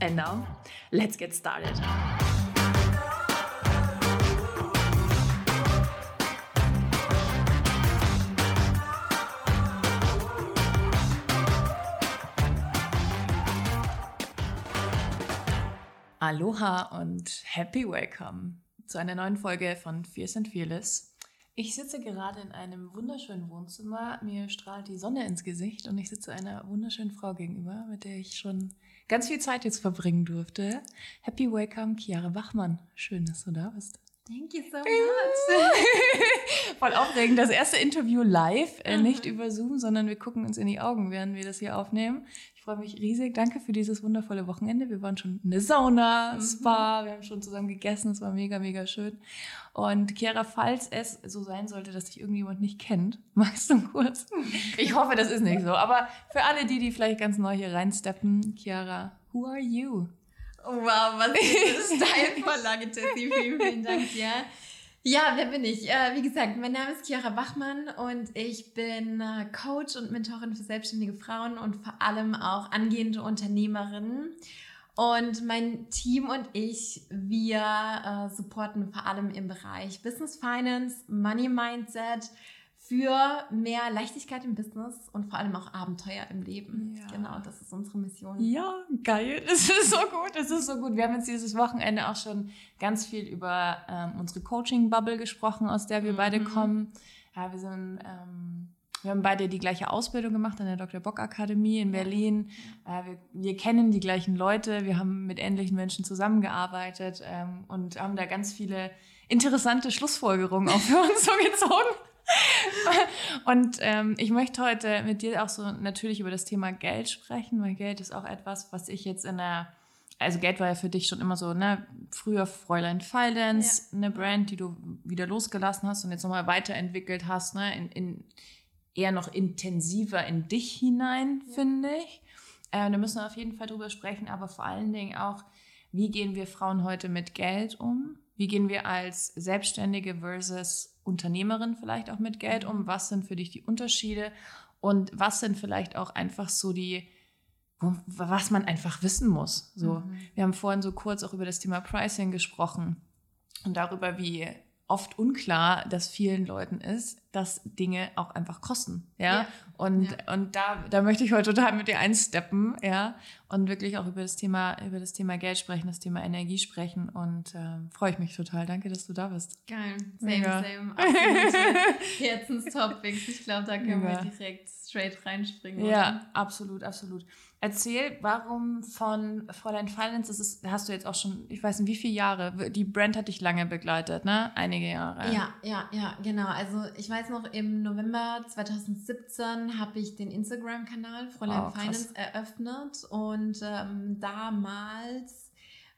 And now, let's get started. Aloha und happy welcome zu einer neuen Folge von Fierce and Fearless. Ich sitze gerade in einem wunderschönen Wohnzimmer. Mir strahlt die Sonne ins Gesicht und ich sitze einer wunderschönen Frau gegenüber, mit der ich schon ganz viel Zeit jetzt verbringen durfte. Happy Welcome, Chiara Bachmann. Schön, dass du da bist. Thank you so much. Voll aufregend. Das erste Interview live, äh, nicht über Zoom, sondern wir gucken uns in die Augen, während wir das hier aufnehmen. Ich freue mich riesig. Danke für dieses wundervolle Wochenende. Wir waren schon in der Sauna, mhm. Spa, wir haben schon zusammen gegessen. Es war mega, mega schön. Und Chiara, falls es so sein sollte, dass dich irgendjemand nicht kennt, magst du kurz? Ich hoffe, das ist nicht so. Aber für alle die, die vielleicht ganz neu hier reinsteppen, Chiara, who are you? Wow, was ist eine Steilvorlage, Jessie. Vielen, vielen Dank dir. Ja, wer bin ich? Äh, wie gesagt, mein Name ist Chiara Wachmann und ich bin äh, Coach und Mentorin für selbstständige Frauen und vor allem auch angehende Unternehmerinnen. Und mein Team und ich, wir äh, supporten vor allem im Bereich Business Finance, Money Mindset, für mehr Leichtigkeit im Business und vor allem auch Abenteuer im Leben. Ja. Genau, das ist unsere Mission. Ja, geil. Das ist so gut. Das ist so gut. Wir haben jetzt dieses Wochenende auch schon ganz viel über ähm, unsere Coaching-Bubble gesprochen, aus der wir mhm. beide kommen. Ja, wir sind, ähm, wir haben beide die gleiche Ausbildung gemacht an der Dr. Bock Akademie in Berlin. Äh, wir, wir, kennen die gleichen Leute. Wir haben mit ähnlichen Menschen zusammengearbeitet ähm, und haben da ganz viele interessante Schlussfolgerungen auch für uns so gezogen. und ähm, ich möchte heute mit dir auch so natürlich über das Thema Geld sprechen, weil Geld ist auch etwas, was ich jetzt in der, also Geld war ja für dich schon immer so, ne, früher Fräulein Finance, ja. eine Brand, die du wieder losgelassen hast und jetzt nochmal weiterentwickelt hast, ne, in, in eher noch intensiver in dich hinein, finde ich. Äh, da müssen wir auf jeden Fall drüber sprechen, aber vor allen Dingen auch, wie gehen wir Frauen heute mit Geld um? Wie gehen wir als Selbstständige versus Unternehmerin vielleicht auch mit Geld um? Was sind für dich die Unterschiede? Und was sind vielleicht auch einfach so die, was man einfach wissen muss? So, mhm. wir haben vorhin so kurz auch über das Thema Pricing gesprochen und darüber, wie oft unklar, dass vielen Leuten ist, dass Dinge auch einfach kosten, ja. ja. Und ja. und da da möchte ich heute total mit dir einsteppen, ja, und wirklich auch über das Thema über das Thema Geld sprechen, das Thema Energie sprechen und ähm, freue ich mich total. Danke, dass du da bist. Geil, same ja. same, Herzenstopics. Ich glaube, da können wir direkt straight reinspringen. Ja, oder? absolut, absolut. Erzähl, warum von Fräulein Finance, das ist, hast du jetzt auch schon, ich weiß nicht, wie viele Jahre, die Brand hat dich lange begleitet, ne? Einige Jahre. Ja, ja, ja, genau. Also ich weiß noch, im November 2017 habe ich den Instagram-Kanal Fräulein oh, Finance eröffnet und ähm, damals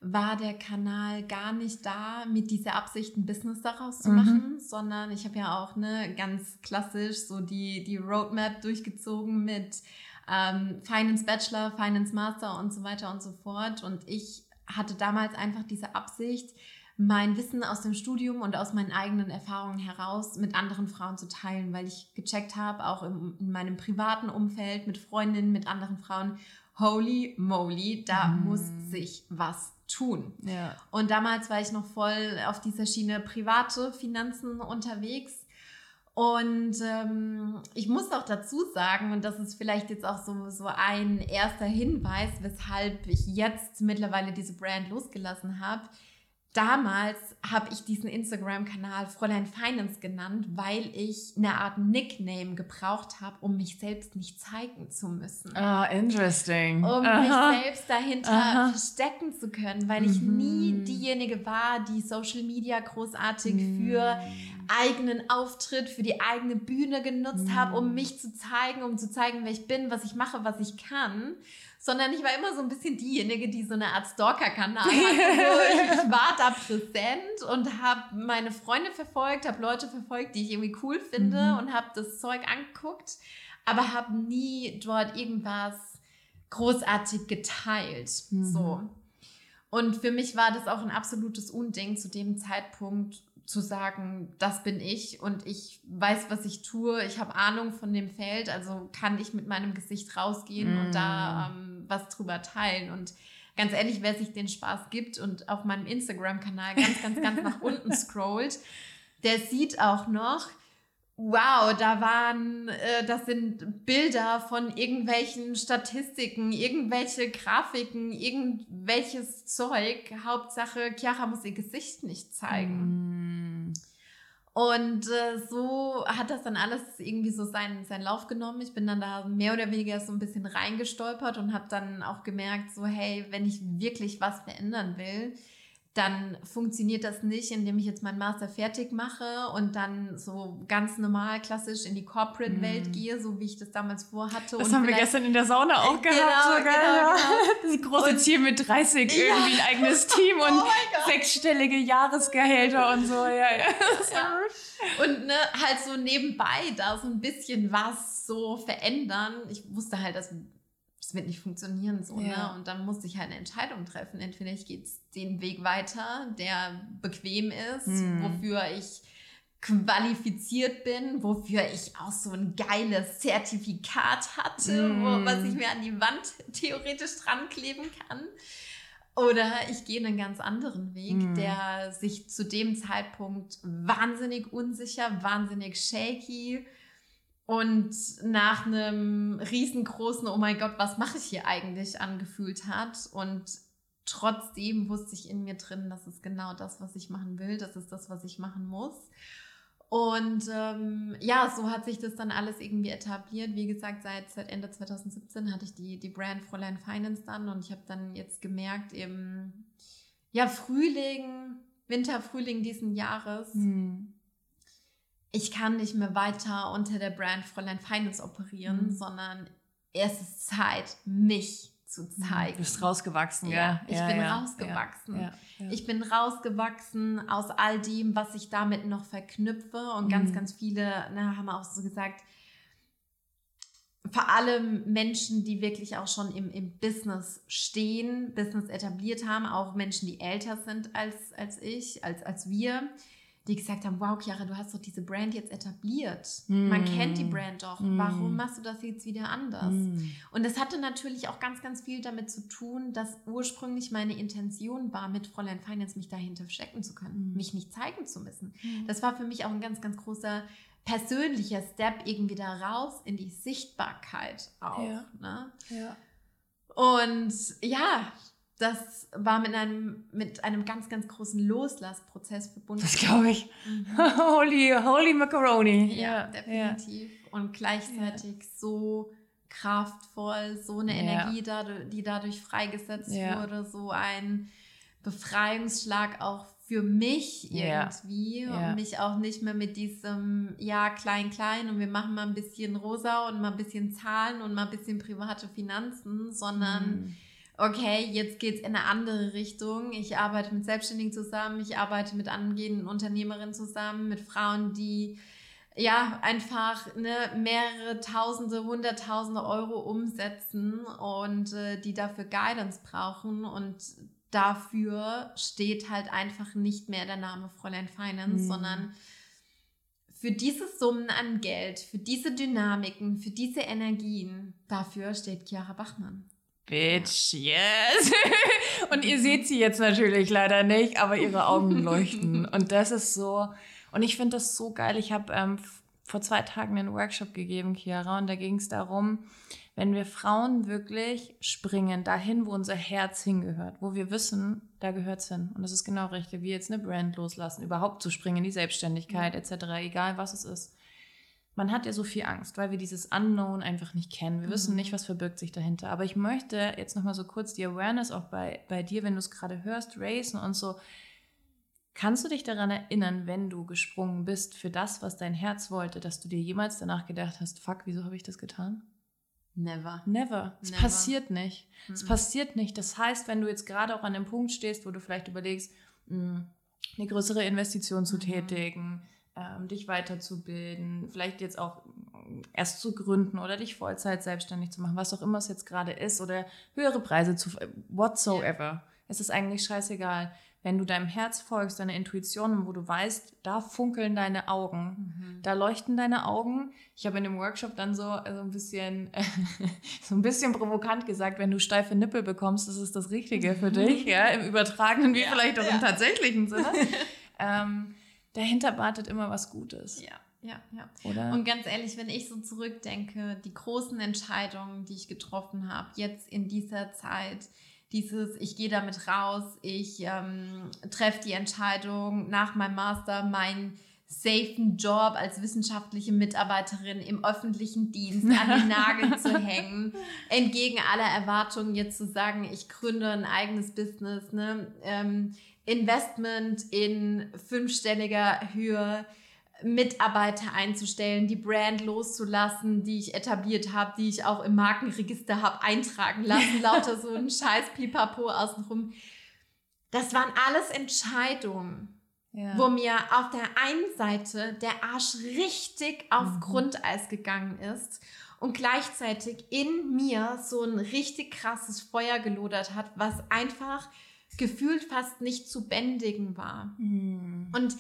war der Kanal gar nicht da, mit dieser Absicht ein Business daraus zu mhm. machen, sondern ich habe ja auch ne, ganz klassisch so die, die Roadmap durchgezogen mit ähm, Finance Bachelor, Finance Master und so weiter und so fort. Und ich hatte damals einfach diese Absicht, mein Wissen aus dem Studium und aus meinen eigenen Erfahrungen heraus mit anderen Frauen zu teilen, weil ich gecheckt habe, auch im, in meinem privaten Umfeld mit Freundinnen, mit anderen Frauen, holy moly, da mm. muss sich was tun. Ja. Und damals war ich noch voll auf dieser Schiene private Finanzen unterwegs und ähm, ich muss auch dazu sagen, und das ist vielleicht jetzt auch so, so ein erster Hinweis, weshalb ich jetzt mittlerweile diese Brand losgelassen habe. Damals habe ich diesen Instagram-Kanal Fräulein Finance genannt, weil ich eine Art Nickname gebraucht habe, um mich selbst nicht zeigen zu müssen. Ah, interesting. Um Aha. mich selbst dahinter Aha. verstecken zu können, weil ich mhm. nie diejenige war, die Social Media großartig mhm. für eigenen Auftritt, für die eigene Bühne genutzt mhm. habe, um mich zu zeigen, um zu zeigen, wer ich bin, was ich mache, was ich kann, sondern ich war immer so ein bisschen diejenige, die so eine Art Stalker-Kanal hatte. ich, ich war da präsent und habe meine Freunde verfolgt, habe Leute verfolgt, die ich irgendwie cool finde mhm. und habe das Zeug angeguckt, aber habe nie dort irgendwas großartig geteilt. Mhm. So. Und für mich war das auch ein absolutes Unding zu dem Zeitpunkt zu sagen, das bin ich und ich weiß, was ich tue, ich habe Ahnung von dem Feld, also kann ich mit meinem Gesicht rausgehen mm. und da mm. ähm, was drüber teilen. Und ganz ehrlich, wer sich den Spaß gibt und auf meinem Instagram-Kanal ganz, ganz, ganz nach unten scrollt, der sieht auch noch, wow, da waren, äh, das sind Bilder von irgendwelchen Statistiken, irgendwelche Grafiken, irgendwelches Zeug. Hauptsache, Chiara muss ihr Gesicht nicht zeigen. Mm. Und äh, so hat das dann alles irgendwie so seinen, seinen Lauf genommen. Ich bin dann da mehr oder weniger so ein bisschen reingestolpert und habe dann auch gemerkt, so hey, wenn ich wirklich was verändern will, dann funktioniert das nicht, indem ich jetzt meinen Master fertig mache und dann so ganz normal, klassisch in die Corporate-Welt mm. gehe, so wie ich das damals vorhatte. Das und haben wir gestern in der Sauna auch genau, gehabt. Sogar, genau, genau. Das große und, Ziel mit 30, ja. irgendwie ein eigenes Team oh und sechsstellige Jahresgehälter und so. Ja, ja. ja. Und ne, halt so nebenbei da so ein bisschen was so verändern. Ich wusste halt, dass es wird nicht funktionieren so, ne? ja. ne? Und dann musste ich halt eine Entscheidung treffen. Entweder ich gehe den Weg weiter, der bequem ist, hm. wofür ich qualifiziert bin, wofür ich auch so ein geiles Zertifikat hatte, mm. wo, was ich mir an die Wand theoretisch dran kleben kann. Oder ich gehe einen ganz anderen Weg, mm. der sich zu dem Zeitpunkt wahnsinnig unsicher, wahnsinnig shaky, und nach einem riesengroßen, oh mein Gott, was mache ich hier eigentlich, angefühlt hat. Und trotzdem wusste ich in mir drin, das ist genau das, was ich machen will, das ist das, was ich machen muss. Und ähm, ja, so hat sich das dann alles irgendwie etabliert. Wie gesagt, seit, seit Ende 2017 hatte ich die, die Brand Fräulein Finance dann und ich habe dann jetzt gemerkt, eben, ja, Frühling, Winter, Frühling diesen Jahres. Hm ich kann nicht mehr weiter unter der Brand Fräulein Finance operieren, mhm. sondern es ist Zeit, mich zu mhm. zeigen. Du bist rausgewachsen, ja. Ich ja, bin ja, rausgewachsen. Ja, ich bin rausgewachsen aus all dem, was ich damit noch verknüpfe. Und mhm. ganz, ganz viele ne, haben auch so gesagt, vor allem Menschen, die wirklich auch schon im, im Business stehen, Business etabliert haben, auch Menschen, die älter sind als, als ich, als, als wir, die gesagt haben, wow, Chiara, du hast doch diese Brand jetzt etabliert. Mm. Man kennt die Brand doch. Mm. Warum machst du das jetzt wieder anders? Mm. Und das hatte natürlich auch ganz, ganz viel damit zu tun, dass ursprünglich meine Intention war, mit Fräulein Finance mich dahinter verstecken zu können, mm. mich nicht zeigen zu müssen. Mm. Das war für mich auch ein ganz, ganz großer persönlicher Step irgendwie da raus in die Sichtbarkeit auch. Ja. Ne? ja. Und ja, das war mit einem, mit einem ganz, ganz großen Loslassprozess verbunden. Das glaube ich. Mhm. holy, holy Macaroni. Ja, ja definitiv. Ja. Und gleichzeitig ja. so kraftvoll, so eine Energie, die dadurch freigesetzt wurde, so ein Befreiungsschlag auch für mich irgendwie und mich auch nicht mehr mit diesem, ja, klein, klein und wir machen mal ein bisschen rosa und mal ein bisschen Zahlen und mal ein bisschen private Finanzen, sondern mhm okay, jetzt geht es in eine andere Richtung. Ich arbeite mit Selbstständigen zusammen, ich arbeite mit angehenden Unternehmerinnen zusammen, mit Frauen, die ja einfach ne, mehrere Tausende, Hunderttausende Euro umsetzen und äh, die dafür Guidance brauchen und dafür steht halt einfach nicht mehr der Name Fräulein Finance, mhm. sondern für diese Summen an Geld, für diese Dynamiken, für diese Energien, dafür steht Chiara Bachmann. Bitch, yes. und ihr seht sie jetzt natürlich leider nicht, aber ihre Augen leuchten. Und das ist so, und ich finde das so geil. Ich habe ähm, vor zwei Tagen einen Workshop gegeben, Chiara, und da ging es darum, wenn wir Frauen wirklich springen dahin, wo unser Herz hingehört, wo wir wissen, da gehört es hin. Und das ist genau richtig, wie jetzt eine Brand loslassen, überhaupt zu springen, die Selbstständigkeit etc., egal was es ist man hat ja so viel Angst, weil wir dieses Unknown einfach nicht kennen. Wir mhm. wissen nicht, was verbirgt sich dahinter. Aber ich möchte jetzt nochmal so kurz die Awareness auch bei, bei dir, wenn du es gerade hörst, racen und so. Kannst du dich daran erinnern, wenn du gesprungen bist für das, was dein Herz wollte, dass du dir jemals danach gedacht hast, fuck, wieso habe ich das getan? Never. Never. Es passiert nicht. Mhm. Es passiert nicht. Das heißt, wenn du jetzt gerade auch an dem Punkt stehst, wo du vielleicht überlegst, mh, hm, eine größere Investition zu mhm. tätigen, ähm, dich weiterzubilden, vielleicht jetzt auch erst zu gründen oder dich Vollzeit selbstständig zu machen, was auch immer es jetzt gerade ist, oder höhere Preise zu, whatsoever. Yeah. Es ist eigentlich scheißegal wenn du deinem Herz folgst, deiner Intuition, wo du weißt, da funkeln deine Augen, mhm. da leuchten deine Augen. Ich habe in dem Workshop dann so, so ein bisschen, so ein bisschen provokant gesagt, wenn du steife Nippel bekommst, das ist das Richtige für dich, ja, im übertragenen wie ja, vielleicht auch ja. im tatsächlichen Sinne. ähm, dahinter wartet immer was Gutes. Ja. Ja, ja. Oder? Und ganz ehrlich, wenn ich so zurückdenke, die großen Entscheidungen, die ich getroffen habe, jetzt in dieser Zeit, dieses, ich gehe damit raus, ich ähm, treffe die Entscheidung nach meinem Master, meinen safen Job als wissenschaftliche Mitarbeiterin im öffentlichen Dienst an den Nagel zu hängen, entgegen aller Erwartungen jetzt zu sagen, ich gründe ein eigenes Business, ne? Ähm, Investment in fünfstelliger Höhe, Mitarbeiter einzustellen, die Brand loszulassen, die ich etabliert habe, die ich auch im Markenregister habe eintragen lassen, lauter so ein scheiß Pipapo außenrum. Das waren alles Entscheidungen, ja. wo mir auf der einen Seite der Arsch richtig auf mhm. Grundeis gegangen ist und gleichzeitig in mir so ein richtig krasses Feuer gelodert hat, was einfach gefühlt fast nicht zu bändigen war. Mhm. Und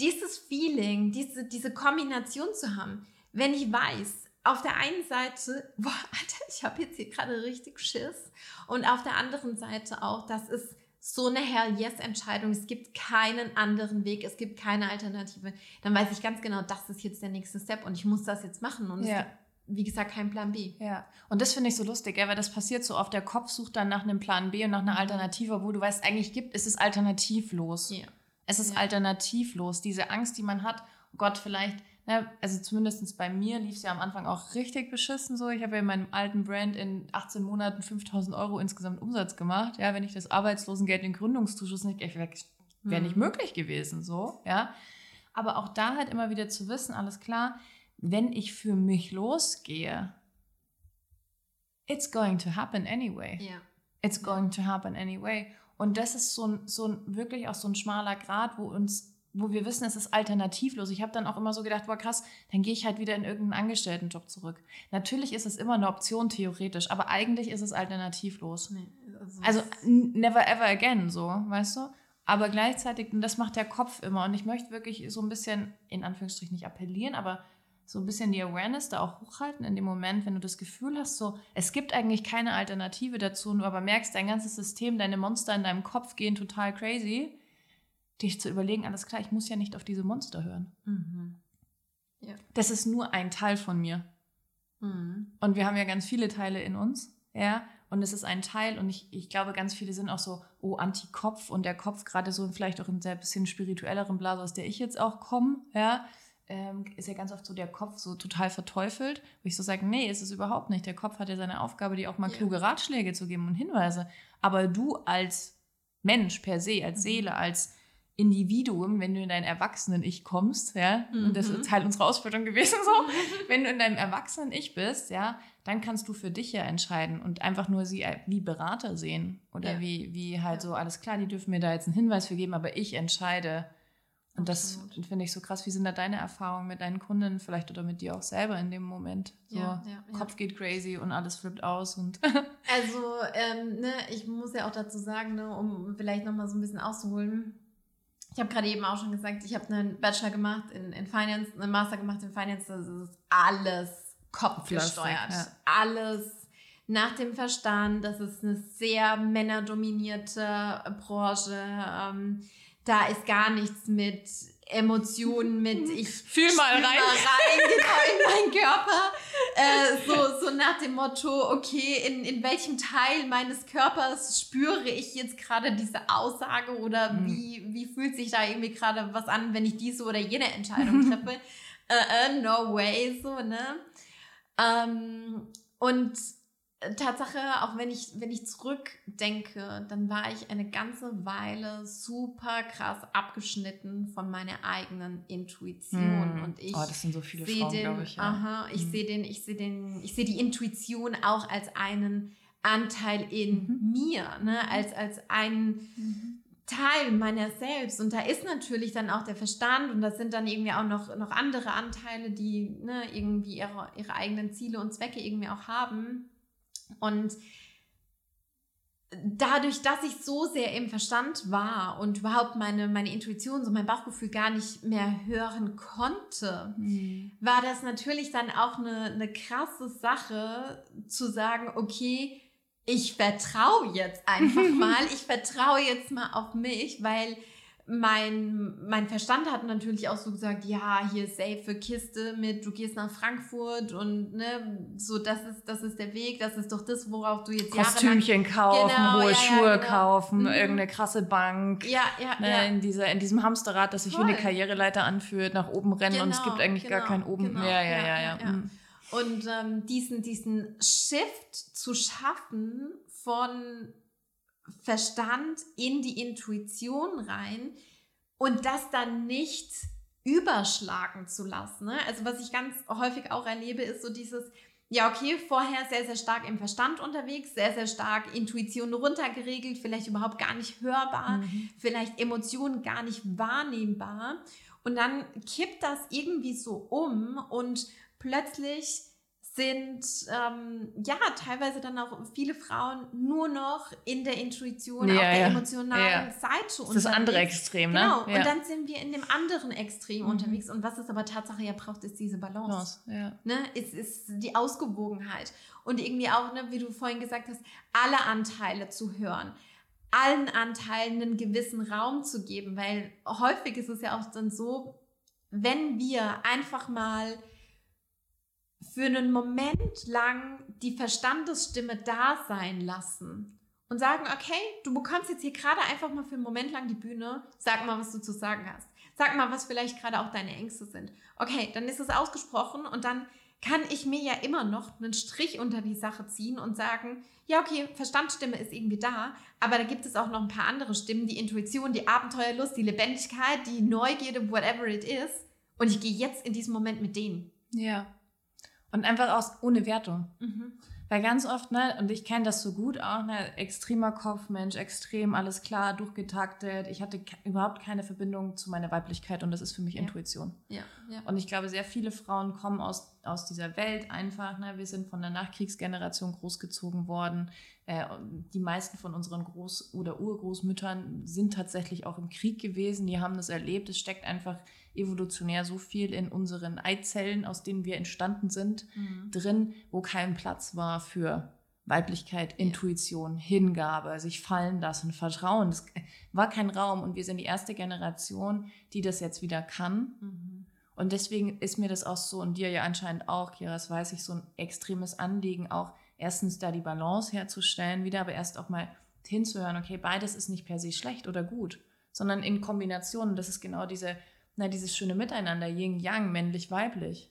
dieses Feeling, diese, diese Kombination zu haben, wenn ich weiß, auf der einen Seite, boah, Alter, ich habe jetzt hier gerade richtig Schiss. Und auf der anderen Seite auch, das ist so eine Hell-Yes-Entscheidung. Es gibt keinen anderen Weg, es gibt keine Alternative. Dann weiß ich ganz genau, das ist jetzt der nächste Step und ich muss das jetzt machen. Und ja. es gibt, wie gesagt, keinen Plan B. Ja, und das finde ich so lustig, weil das passiert so oft. Der Kopf sucht dann nach einem Plan B und nach einer Alternative, wo du weißt, eigentlich gibt es ist alternativlos. Ja. Es ist ja. alternativlos. Diese Angst, die man hat, oh Gott, vielleicht, ne, also zumindest bei mir lief es ja am Anfang auch richtig beschissen so. Ich habe ja in meinem alten Brand in 18 Monaten 5000 Euro insgesamt Umsatz gemacht. Ja, wenn ich das Arbeitslosengeld, den Gründungszuschuss nicht, wäre wär nicht mhm. möglich gewesen, so, ja. Aber auch da halt immer wieder zu wissen, alles klar, wenn ich für mich losgehe, it's going to happen anyway. Ja. It's going to happen anyway. Und das ist so ein, so ein wirklich auch so ein schmaler Grad, wo uns, wo wir wissen, es ist alternativlos. Ich habe dann auch immer so gedacht, boah krass, dann gehe ich halt wieder in irgendeinen Angestelltenjob zurück. Natürlich ist es immer eine Option theoretisch, aber eigentlich ist es alternativlos. Nee, also, also never ever again, so, weißt du? Aber gleichzeitig, und das macht der Kopf immer. Und ich möchte wirklich so ein bisschen, in Anführungsstrichen nicht appellieren, aber so ein bisschen die Awareness da auch hochhalten in dem Moment, wenn du das Gefühl hast, so, es gibt eigentlich keine Alternative dazu, nur aber merkst, dein ganzes System, deine Monster in deinem Kopf gehen total crazy, dich zu überlegen, alles klar, ich muss ja nicht auf diese Monster hören. Mhm. Ja. Das ist nur ein Teil von mir. Mhm. Und wir haben ja ganz viele Teile in uns, ja, und es ist ein Teil und ich, ich glaube, ganz viele sind auch so, oh, Anti-Kopf und der Kopf gerade so vielleicht auch in sehr bisschen spirituelleren Blase, aus der ich jetzt auch komme, ja, ähm, ist ja ganz oft so der Kopf so total verteufelt, wo ich so sage, nee, ist es überhaupt nicht. Der Kopf hat ja seine Aufgabe, dir auch mal ja. kluge Ratschläge zu geben und Hinweise. Aber du als Mensch per se, als mhm. Seele, als Individuum, wenn du in dein Erwachsenen-Ich kommst, ja, mhm. und das ist Teil unserer Ausbildung gewesen so, wenn du in deinem Erwachsenen-Ich bist, ja, dann kannst du für dich ja entscheiden und einfach nur sie wie Berater sehen oder ja. wie, wie halt so, alles klar, die dürfen mir da jetzt einen Hinweis für geben, aber ich entscheide, und das finde ich so krass. Wie sind da deine Erfahrungen mit deinen Kunden vielleicht oder mit dir auch selber in dem Moment? So, ja, ja, Kopf ja. geht crazy und alles flippt aus und. also, ähm, ne, ich muss ja auch dazu sagen, ne, um vielleicht nochmal so ein bisschen auszuholen. Ich habe gerade eben auch schon gesagt, ich habe einen Bachelor gemacht in, in Finance, einen Master gemacht in Finance. Das ist alles kopfgesteuert. Alles nach dem Verstand. Das ist eine sehr männerdominierte Branche. Ähm, da ist gar nichts mit Emotionen, mit ich fühl mal rein, mal rein genau in meinen Körper. Äh, so, so nach dem Motto, okay, in, in welchem Teil meines Körpers spüre ich jetzt gerade diese Aussage oder mhm. wie, wie fühlt sich da irgendwie gerade was an, wenn ich diese oder jene Entscheidung treffe? uh, uh, no way, so, ne? Ähm, und Tatsache, auch wenn ich, wenn ich zurückdenke, dann war ich eine ganze Weile super krass abgeschnitten von meiner eigenen Intuition. Mm. Und ich oh, das sind so viele Frauen, ich. Ja. Aha, ich mm. sehe den, ich sehe den, ich sehe die Intuition auch als einen Anteil in mhm. mir, ne? als, als einen mhm. Teil meiner selbst. Und da ist natürlich dann auch der Verstand und das sind dann irgendwie auch noch, noch andere Anteile, die ne, irgendwie ihre, ihre eigenen Ziele und Zwecke irgendwie auch haben. Und dadurch, dass ich so sehr im Verstand war und überhaupt meine, meine Intuition, so mein Bauchgefühl gar nicht mehr hören konnte, mhm. war das natürlich dann auch eine, eine krasse Sache zu sagen, okay, ich vertraue jetzt einfach mal, ich vertraue jetzt mal auf mich, weil mein, mein Verstand hat natürlich auch so gesagt, ja, hier safe Kiste mit, du gehst nach Frankfurt und ne, so das ist, das ist der Weg, das ist doch das, worauf du jetzt Kostümchen kaufen, genau, hohe ja, Schuhe ja, genau. kaufen, mhm. irgendeine krasse Bank. Ja, ja, ne, ja. In, dieser, in diesem Hamsterrad, das sich Voll. wie eine Karriereleiter anfühlt, nach oben rennen genau, und es gibt genau, eigentlich genau, gar kein oben genau, mehr. Ja, ja, ja. ja. Mhm. Und ähm, diesen, diesen Shift zu schaffen von Verstand in die Intuition rein und das dann nicht überschlagen zu lassen. Ne? Also was ich ganz häufig auch erlebe, ist so dieses, ja, okay, vorher sehr, sehr stark im Verstand unterwegs, sehr, sehr stark Intuition runtergeregelt, vielleicht überhaupt gar nicht hörbar, mhm. vielleicht Emotionen gar nicht wahrnehmbar. Und dann kippt das irgendwie so um und plötzlich sind ähm, ja teilweise dann auch viele Frauen nur noch in der Intuition, ja, auf der ja. emotionalen ja. Seite das unterwegs. Das andere Extrem, ne? Genau. Und dann sind wir in dem anderen Extrem mhm. unterwegs. Und was es aber Tatsache ja braucht, ist diese Balance. Ja. Ne? Es ist die Ausgewogenheit. Und irgendwie auch, ne, wie du vorhin gesagt hast, alle Anteile zu hören allen Anteilen einen gewissen Raum zu geben, weil häufig ist es ja auch dann so, wenn wir einfach mal für einen Moment lang die Verstandesstimme da sein lassen und sagen, okay, du bekommst jetzt hier gerade einfach mal für einen Moment lang die Bühne, sag mal, was du zu sagen hast. Sag mal, was vielleicht gerade auch deine Ängste sind. Okay, dann ist es ausgesprochen und dann kann ich mir ja immer noch einen Strich unter die Sache ziehen und sagen, ja, okay, Verstandsstimme ist irgendwie da, aber da gibt es auch noch ein paar andere Stimmen, die Intuition, die Abenteuerlust, die Lebendigkeit, die Neugierde, whatever it is. Und ich gehe jetzt in diesem Moment mit denen. Ja. Und einfach aus, ohne Wertung. Mhm. Weil ganz oft, ne, und ich kenne das so gut auch, ne, extremer Kopfmensch, extrem, alles klar, durchgetaktet. Ich hatte überhaupt keine Verbindung zu meiner Weiblichkeit und das ist für mich ja. Intuition. Ja, ja. Und ich glaube, sehr viele Frauen kommen aus, aus dieser Welt einfach. Ne, wir sind von der Nachkriegsgeneration großgezogen worden. Äh, die meisten von unseren Groß- oder Urgroßmüttern sind tatsächlich auch im Krieg gewesen. Die haben das erlebt. Es steckt einfach evolutionär so viel in unseren Eizellen, aus denen wir entstanden sind, mhm. drin, wo kein Platz war für Weiblichkeit, Intuition, Hingabe, sich fallen lassen, Vertrauen. Das war kein Raum und wir sind die erste Generation, die das jetzt wieder kann. Mhm. Und deswegen ist mir das auch so und dir ja anscheinend auch, Kira, das weiß ich, so ein extremes Anliegen, auch erstens da die Balance herzustellen, wieder, aber erst auch mal hinzuhören, okay, beides ist nicht per se schlecht oder gut, sondern in Kombination. Das ist genau diese na, dieses schöne Miteinander, Yin, Yang, männlich, weiblich.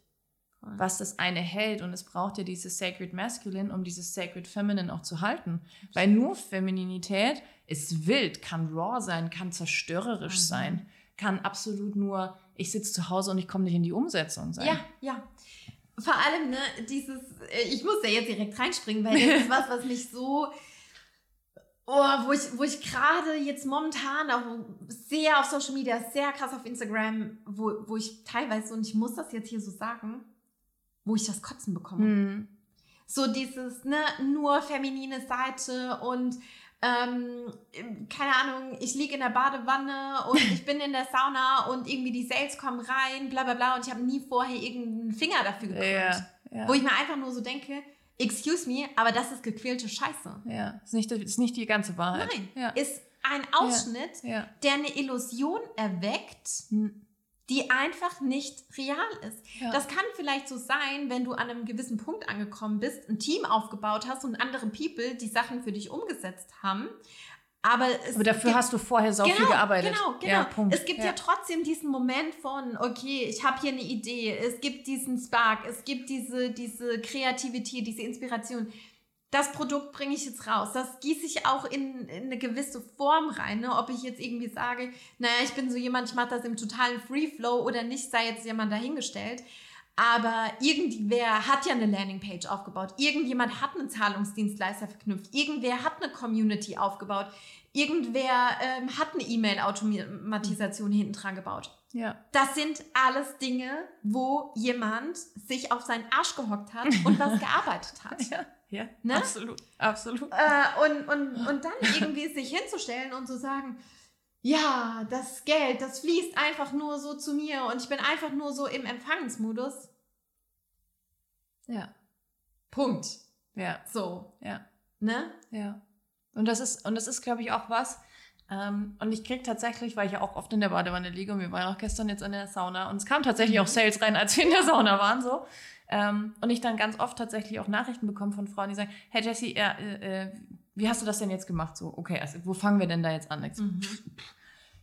Was das eine hält. Und es braucht ja dieses Sacred Masculine, um dieses Sacred Feminine auch zu halten. Absolut. Weil nur Femininität ist wild, kann raw sein, kann zerstörerisch mhm. sein, kann absolut nur, ich sitze zu Hause und ich komme nicht in die Umsetzung sein. Ja, ja. Vor allem, ne, dieses, äh, ich muss da jetzt direkt reinspringen, weil das ist was, was mich so oh, wo ich, wo ich gerade jetzt momentan auch sehr auf Social Media, sehr krass auf Instagram, wo, wo ich teilweise, und ich muss das jetzt hier so sagen, wo ich das Kotzen bekomme. Mhm. So dieses, ne, nur feminine Seite und ähm, keine Ahnung, ich liege in der Badewanne und ich bin in der Sauna und irgendwie die Sales kommen rein, bla bla bla und ich habe nie vorher irgendeinen Finger dafür gekrümmt. Ja, ja. Wo ich mir einfach nur so denke, excuse me, aber das ist gequälte Scheiße. Ja, ist nicht, ist nicht die ganze Wahrheit. Nein, ja. ist ein Ausschnitt, ja. Ja. der eine Illusion erweckt, hm. Die einfach nicht real ist. Das kann vielleicht so sein, wenn du an einem gewissen Punkt angekommen bist, ein Team aufgebaut hast und andere People die Sachen für dich umgesetzt haben. Aber, Aber dafür gibt, hast du vorher so genau, viel gearbeitet. Genau, genau. Ja, Punkt. Es gibt ja. ja. trotzdem diesen Moment von, okay, ich habe hier eine Idee, es gibt diesen Spark, es gibt diese, diese Kreativität, diese Inspiration. Das Produkt bringe ich jetzt raus. Das gieße ich auch in, in eine gewisse Form rein. Ne? Ob ich jetzt irgendwie sage, naja, ich bin so jemand, ich mache das im totalen Free Flow oder nicht, sei jetzt jemand dahingestellt. Aber irgendwer hat ja eine Landingpage aufgebaut. Irgendjemand hat einen Zahlungsdienstleister verknüpft. Irgendwer hat eine Community aufgebaut. Irgendwer ähm, hat eine E-Mail-Automatisation hinten dran gebaut. Ja. Das sind alles Dinge, wo jemand sich auf seinen Arsch gehockt hat und was gearbeitet hat. Ja. Ja, ne? absolut, absolut. Äh, und, und, und dann irgendwie sich hinzustellen und zu sagen, ja, das Geld, das fließt einfach nur so zu mir und ich bin einfach nur so im Empfangsmodus. Ja. Punkt. Ja. So. Ja. Ne? Ja. Und das ist, und das ist, glaube ich, auch was. Ähm, und ich kriege tatsächlich, weil ich ja auch oft in der Badewanne liege und wir waren auch gestern jetzt in der Sauna und es kam tatsächlich auch Sales rein, als wir in der Sauna waren, so. Ähm, und ich dann ganz oft tatsächlich auch Nachrichten bekomme von Frauen, die sagen, hey Jessie, äh, äh, wie hast du das denn jetzt gemacht? So, okay, also wo fangen wir denn da jetzt an? Mhm.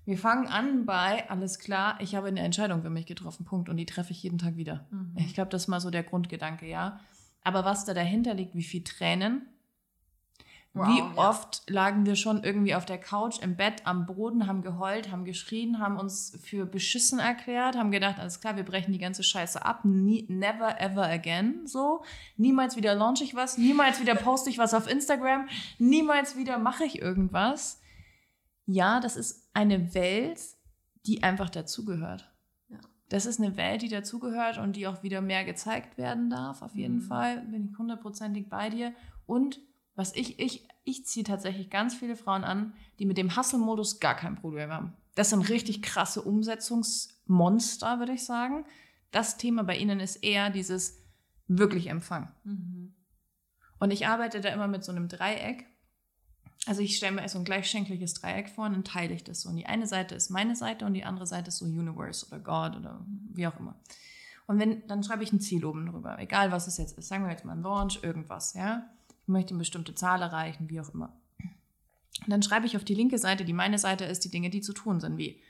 Wir fangen an bei, alles klar, ich habe eine Entscheidung für mich getroffen, Punkt. Und die treffe ich jeden Tag wieder. Mhm. Ich glaube, das ist mal so der Grundgedanke, ja. Aber was da dahinter liegt, wie viel Tränen, Wow, Wie ja. oft lagen wir schon irgendwie auf der Couch, im Bett, am Boden, haben geheult, haben geschrien, haben uns für beschissen erklärt, haben gedacht, alles klar, wir brechen die ganze Scheiße ab, Nie, never ever again, so. Niemals wieder launch ich was, niemals wieder poste ich was auf Instagram, niemals wieder mache ich irgendwas. Ja, das ist eine Welt, die einfach dazugehört. Ja. Das ist eine Welt, die dazugehört und die auch wieder mehr gezeigt werden darf, auf jeden mhm. Fall. Bin ich hundertprozentig bei dir. Und was ich, ich, ich ziehe tatsächlich ganz viele Frauen an, die mit dem Hustle-Modus gar kein Problem haben. Das sind richtig krasse Umsetzungsmonster, würde ich sagen. Das Thema bei ihnen ist eher dieses wirklich Empfang. Mhm. Und ich arbeite da immer mit so einem Dreieck. Also ich stelle mir so ein gleichschenkliches Dreieck vor und dann teile ich das so. Und die eine Seite ist meine Seite und die andere Seite ist so Universe oder God oder wie auch immer. Und wenn, dann schreibe ich ein Ziel oben drüber. Egal was es jetzt ist. Sagen wir jetzt mal ein Launch, irgendwas, ja möchte eine bestimmte Zahl erreichen, wie auch immer. Und dann schreibe ich auf die linke Seite, die meine Seite ist, die Dinge, die zu tun sind, wie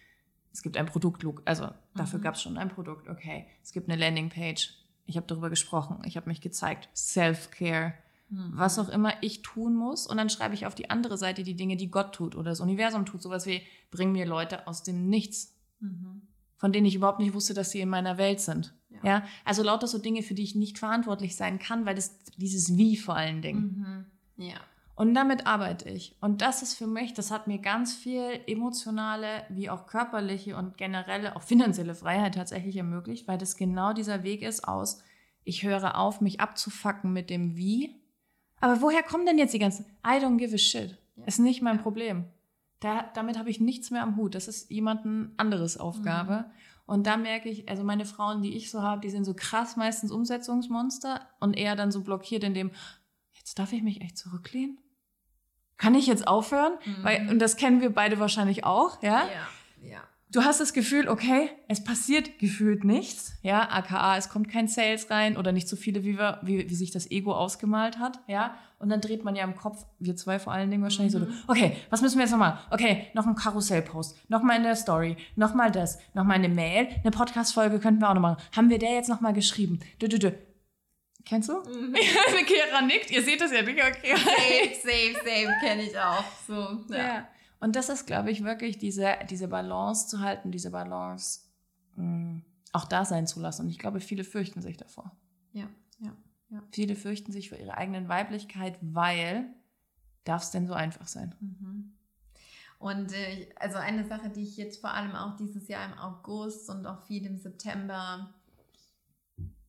es gibt ein Produktlook, also dafür mhm. gab es schon ein Produkt, okay. Es gibt eine Landingpage, ich habe darüber gesprochen, ich habe mich gezeigt, Self-Care, mhm. was auch immer ich tun muss. Und dann schreibe ich auf die andere Seite die Dinge, die Gott tut oder das Universum tut, sowas wie, bring mir Leute aus dem Nichts, mhm. Von denen ich überhaupt nicht wusste, dass sie in meiner Welt sind. Ja. ja. also lauter so Dinge, für die ich nicht verantwortlich sein kann, weil das dieses Wie vor allen Dingen. Mhm. Ja. Und damit arbeite ich. Und das ist für mich, das hat mir ganz viel emotionale wie auch körperliche und generelle, auch finanzielle Freiheit tatsächlich ermöglicht, weil das genau dieser Weg ist aus, ich höre auf, mich abzufacken mit dem Wie. Aber woher kommen denn jetzt die ganzen? I don't give a shit. Ja. Ist nicht mein Problem. Da, damit habe ich nichts mehr am Hut. Das ist jemanden anderes Aufgabe. Mhm. Und da merke ich, also meine Frauen, die ich so habe, die sind so krass meistens Umsetzungsmonster und eher dann so blockiert in dem, jetzt darf ich mich echt zurücklehnen? Kann ich jetzt aufhören? Mhm. Weil, und das kennen wir beide wahrscheinlich auch, ja? Ja, ja du hast das Gefühl, okay, es passiert gefühlt nichts, ja, aka es kommt kein Sales rein oder nicht so viele, wie, wir, wie, wie sich das Ego ausgemalt hat, ja, und dann dreht man ja im Kopf, wir zwei vor allen Dingen wahrscheinlich mhm. so, okay, was müssen wir jetzt nochmal? Okay, noch ein Karussellpost, nochmal in der Story, nochmal das, nochmal eine Mail, eine Podcast-Folge könnten wir auch noch machen. Haben wir der jetzt nochmal geschrieben? Dö, dö, dö. Kennst du? Mhm. Ja, Kera nickt, ihr seht das ja nicht, okay. Safe, safe, safe, kenne ich auch, so, ja. ja. Und das ist, glaube ich, wirklich diese, diese Balance zu halten, diese Balance mh, mm, auch da sein zu lassen. Und ich glaube, viele fürchten sich davor. Ja, ja, ja. Viele fürchten sich vor ihrer eigenen Weiblichkeit, weil darf es denn so einfach sein? Mhm. Und äh, also eine Sache, die ich jetzt vor allem auch dieses Jahr im August und auch viel im September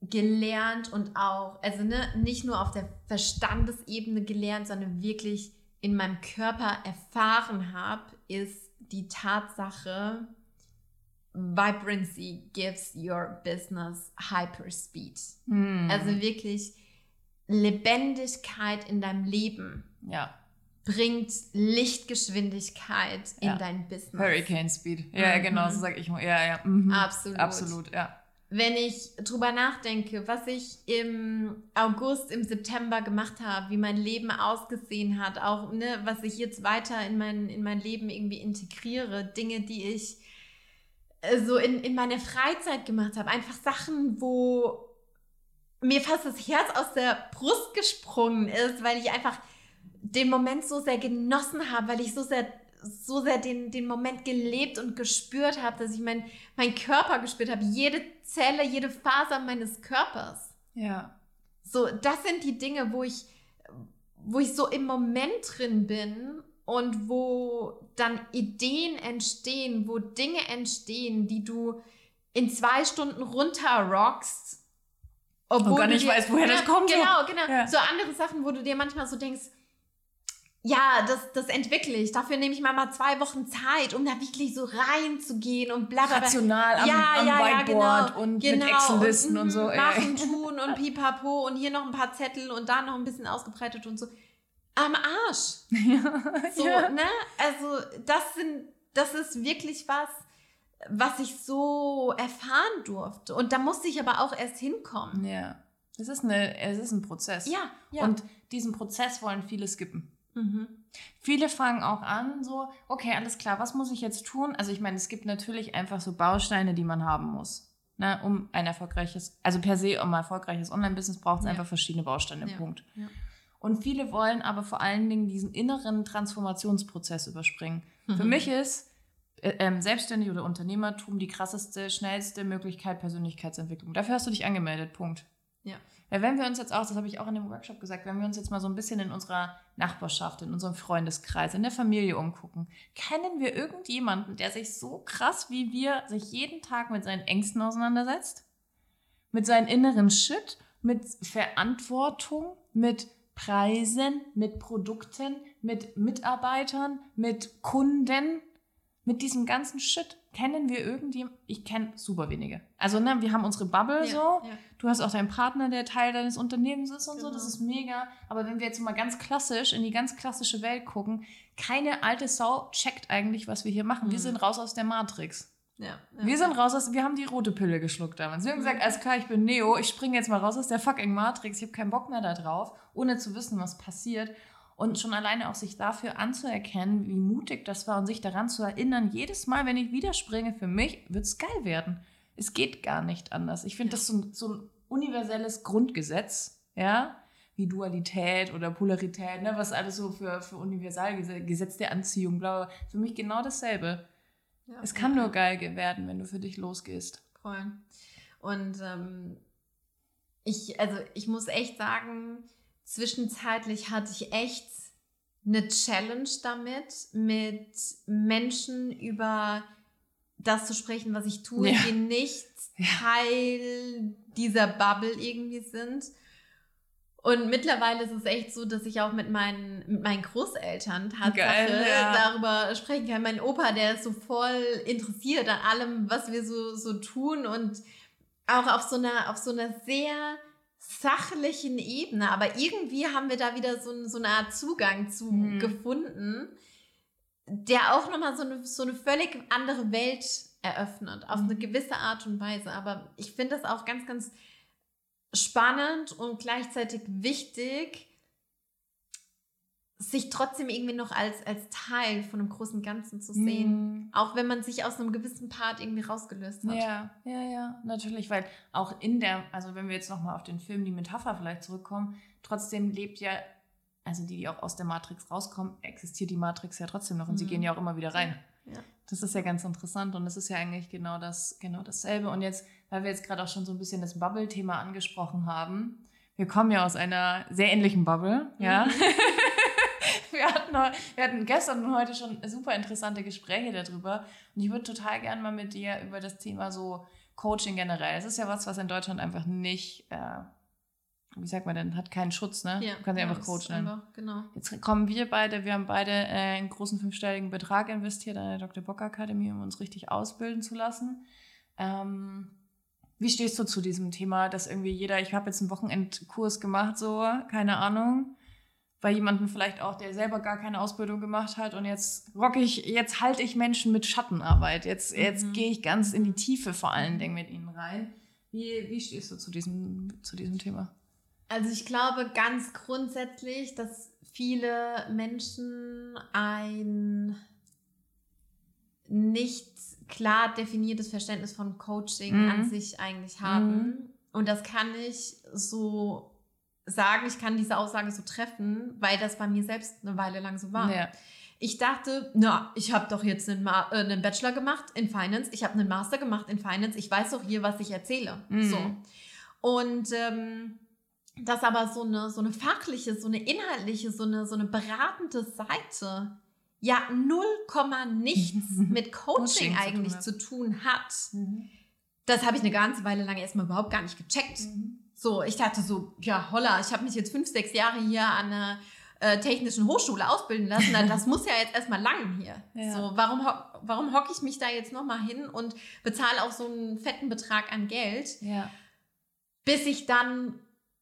gelernt und auch, also ne, nicht nur auf der Verstandesebene gelernt, sondern wirklich in meinem Körper erfahren habe, ist die Tatsache, Vibrancy gives your business hyperspeed. Mm. Also wirklich Lebendigkeit in deinem Leben. Ja. Bringt Lichtgeschwindigkeit in ja. dein Business. Hurricane Speed. Ja, mhm. genau, so sage ich mal. Ja, ja. Mhm. Absolut. Absolut, ja wenn ich drüber nachdenke, was ich im August, im September gemacht habe, wie mein Leben ausgesehen hat, auch ne, was ich jetzt weiter in mein, in mein Leben irgendwie integriere, Dinge, die ich äh, so in, in meiner Freizeit gemacht habe, einfach Sachen, wo mir fast das Herz aus der Brust gesprungen ist, weil ich einfach den Moment so sehr genossen habe, weil ich so sehr so sehr den, den Moment gelebt und gespürt habe, dass ich mein, meinen Körper gespürt habe, jede Zelle, jede Faser meines Körpers. Ja. So, das sind die Dinge, wo ich, wo ich so im Moment drin bin und wo dann Ideen entstehen, wo Dinge entstehen, die du in zwei Stunden runterrockst. Obwohl und gar nicht dir, weißt, woher ja, das kommt. Genau, genau. Ja. So andere Sachen, wo du dir manchmal so denkst, ja, das, das entwickle ich. Dafür nehme ich mal, mal zwei Wochen Zeit, um da wirklich so reinzugehen und bla bla bla. Rational am, ja, am ja, Whiteboard ja, genau, und genau, mit Excel-Listen und, und, so. Machen, tun und pipapo und hier noch ein paar Zettel und da noch ein bisschen ausgebreitet und so. Am Arsch. Ja, so, ja. ne? Also, das sind, das ist wirklich was, was ich so erfahren durfte. Und da musste ich aber auch erst hinkommen. Ja. Es ist, eine, es ist ein Prozess. Ja, ja. Und diesen Prozess wollen viele skippen. Mhm. Viele fangen auch an, so, okay, alles klar, was muss ich jetzt tun? Also ich meine, es gibt natürlich einfach so Bausteine, die man haben muss, ne, um ein erfolgreiches, also per se, um ein erfolgreiches Online-Business braucht es ja. einfach verschiedene Bausteine, ja. Punkt. Ja. Und viele wollen aber vor allen Dingen diesen inneren Transformationsprozess überspringen. Mhm. Für mich ist äh, ähm, Selbstständig oder Unternehmertum die krasseste, schnellste Möglichkeit Persönlichkeitsentwicklung. Dafür hast du dich angemeldet, Punkt. Ja. Weil wenn wir uns jetzt auch, das habe ich auch in dem Workshop gesagt, wenn wir uns jetzt mal so ein bisschen in unserer Nachbarschaft, in unserem Freundeskreis, in der Familie umgucken, kennen wir irgendjemanden, der sich so krass wie wir sich jeden Tag mit seinen Ängsten auseinandersetzt? Mit seinen inneren Shit, mit Verantwortung, mit Preisen, mit Produkten, mit Mitarbeitern, mit Kunden, mit diesem ganzen Shit kennen wir irgendjemanden? Ich kenne super wenige. Also, ne, wir haben unsere Bubble ja, so. Ja. Du hast auch deinen Partner, der Teil deines Unternehmens ist und genau. so. Das ist mega. Aber wenn wir jetzt mal ganz klassisch in die ganz klassische Welt gucken, keine alte Sau checkt eigentlich, was wir hier machen. Mhm. Wir sind raus aus der Matrix. Ja, ja, wir sind raus aus, wir haben die rote Pille geschluckt damals. Wir haben gesagt, mhm. alles klar, ich bin Neo, ich springe jetzt mal raus aus der fucking Matrix, ich habe keinen Bock mehr da drauf, ohne zu wissen, was passiert. Und schon alleine auch sich dafür anzuerkennen, wie mutig das war und sich daran zu erinnern, jedes Mal, wenn ich wieder springe, für mich wird es geil werden. Es geht gar nicht anders. Ich finde das so ein, so ein universelles Grundgesetz, ja, wie Dualität oder Polarität, ne, was alles so für, für Universalgesetz der Anziehung, bla, für mich genau dasselbe. Ja, es kann nur geil werden, wenn du für dich losgehst. Voll. Und ähm, ich, also ich muss echt sagen, Zwischenzeitlich hatte ich echt eine Challenge damit, mit Menschen über das zu sprechen, was ich tue, ja. die nicht. Teil dieser Bubble irgendwie sind. Und mittlerweile ist es echt so, dass ich auch mit meinen, mit meinen Großeltern Tatsache Geil, ja. darüber sprechen kann. Mein Opa, der ist so voll interessiert an allem, was wir so, so tun und auch auf so einer, auf so einer sehr sachlichen Ebene, aber irgendwie haben wir da wieder so, so eine Art Zugang zu mhm. gefunden, der auch nochmal so eine, so eine völlig andere Welt eröffnet, auf mhm. eine gewisse Art und Weise. Aber ich finde das auch ganz, ganz spannend und gleichzeitig wichtig, sich trotzdem irgendwie noch als, als Teil von einem großen Ganzen zu sehen. Mm. Auch wenn man sich aus einem gewissen Part irgendwie rausgelöst hat. Ja, ja, ja, natürlich, weil auch in der, also wenn wir jetzt nochmal auf den Film, die Metapher vielleicht zurückkommen, trotzdem lebt ja, also die, die auch aus der Matrix rauskommen, existiert die Matrix ja trotzdem noch und mm. sie gehen ja auch immer wieder rein. Ja. Das ist ja ganz interessant und es ist ja eigentlich genau das, genau dasselbe. Und jetzt, weil wir jetzt gerade auch schon so ein bisschen das Bubble-Thema angesprochen haben, wir kommen ja aus einer sehr ähnlichen Bubble, ja. Mhm. wir, hatten, wir hatten gestern und heute schon super interessante Gespräche darüber. Und ich würde total gerne mal mit dir über das Thema so Coaching generell. Es ist ja was, was in Deutschland einfach nicht, äh, wie sagt man denn, hat keinen Schutz, ne? Ja, du kannst ja, einfach Coach nennen. Einfach, genau. Jetzt kommen wir beide, wir haben beide äh, einen großen fünfstelligen Betrag investiert an der Dr. Bock Akademie, um uns richtig ausbilden zu lassen. Ähm, wie stehst du zu diesem Thema, dass irgendwie jeder, ich habe jetzt einen Wochenendkurs gemacht, so, keine Ahnung, bei jemandem vielleicht auch, der selber gar keine Ausbildung gemacht hat und jetzt rock ich, jetzt halte ich Menschen mit Schattenarbeit. Jetzt, mhm. jetzt gehe ich ganz in die Tiefe vor allen Dingen mit ihnen rein. Wie, wie stehst du zu diesem, zu diesem Thema? Also ich glaube ganz grundsätzlich, dass viele Menschen ein nicht klar definiertes Verständnis von Coaching mhm. an sich eigentlich haben. Mhm. und das kann ich so sagen, ich kann diese Aussage so treffen, weil das bei mir selbst eine Weile lang so war. Ja. Ich dachte, na, ich habe doch jetzt einen, Ma äh, einen, Bachelor gemacht in Finance, ich habe einen Master gemacht in Finance, ich weiß doch hier, was ich erzähle. Mhm. So. Und ähm, dass aber so eine, so eine fachliche, so eine inhaltliche, so eine, so eine beratende Seite ja null Komma nichts mit Coaching, Coaching eigentlich zu tun, zu tun hat. Mhm. Das habe ich eine ganze Weile lang erstmal überhaupt gar nicht gecheckt. Mhm. So, ich dachte so, ja, holla, ich habe mich jetzt fünf, sechs Jahre hier an einer äh, technischen Hochschule ausbilden lassen. Das muss ja jetzt erstmal lang hier. Ja. So, warum, warum hocke ich mich da jetzt nochmal hin und bezahle auch so einen fetten Betrag an Geld, ja. bis ich dann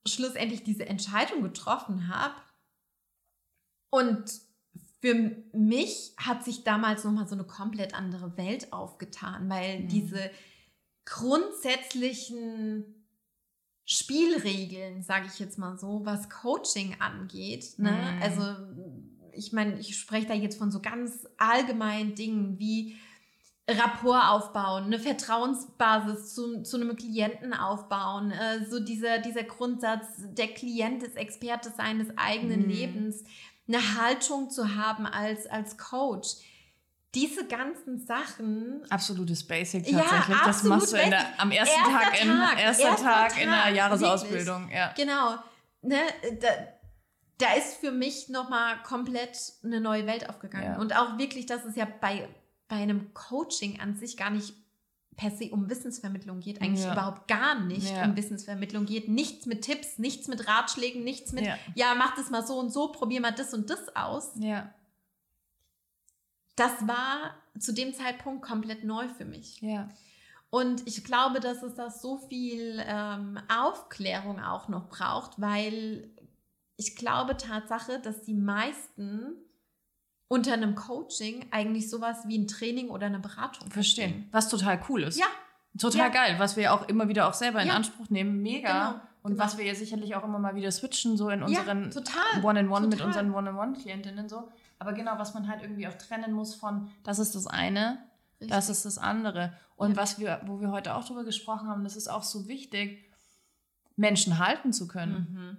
schlussendlich diese Entscheidung getroffen habe. Und für mich hat sich damals nochmal so eine komplett andere Welt aufgetan, weil mhm. diese grundsätzlichen Spielregeln, sage ich jetzt mal so, was Coaching angeht. Ne? Mhm. Also ich meine, ich spreche da jetzt von so ganz allgemeinen Dingen wie Rapport aufbauen, eine Vertrauensbasis zu, zu einem Klienten aufbauen, äh, so dieser, dieser Grundsatz, der Klient ist Experte seines eigenen mhm. Lebens, eine Haltung zu haben als, als Coach diese ganzen Sachen. Absolutes Basic tatsächlich. Ja, das machst du der, am ersten erster Tag, im ersten erster Tag, Tag in der Jahresausbildung. Ja. Genau. Ne, da, da ist für mich nochmal komplett eine neue Welt aufgegangen. Ja. Und auch wirklich, dass es ja bei, bei einem Coaching an sich gar nicht per se um Wissensvermittlung geht, eigentlich ja. überhaupt gar nicht ja. um Wissensvermittlung geht. Nichts mit Tipps, nichts mit Ratschlägen, nichts mit, ja, ja mach das mal so und so, probier mal das und das aus. Ja das war zu dem Zeitpunkt komplett neu für mich. Ja. Und ich glaube, dass es da so viel ähm, Aufklärung auch noch braucht, weil ich glaube Tatsache, dass die meisten unter einem Coaching eigentlich sowas wie ein Training oder eine Beratung verstehen. verstehen. Was total cool ist. Ja. Total ja. geil, was wir auch immer wieder auch selber in ja. Anspruch nehmen. Mega. Genau. Und genau. was wir ja sicherlich auch immer mal wieder switchen, so in unseren ja, One-in-One mit unseren One-in-One-Klientinnen so. Aber genau, was man halt irgendwie auch trennen muss von, das ist das eine, Richtig. das ist das andere. Und ja. was wir, wo wir heute auch drüber gesprochen haben, das ist auch so wichtig, Menschen halten zu können. Mhm.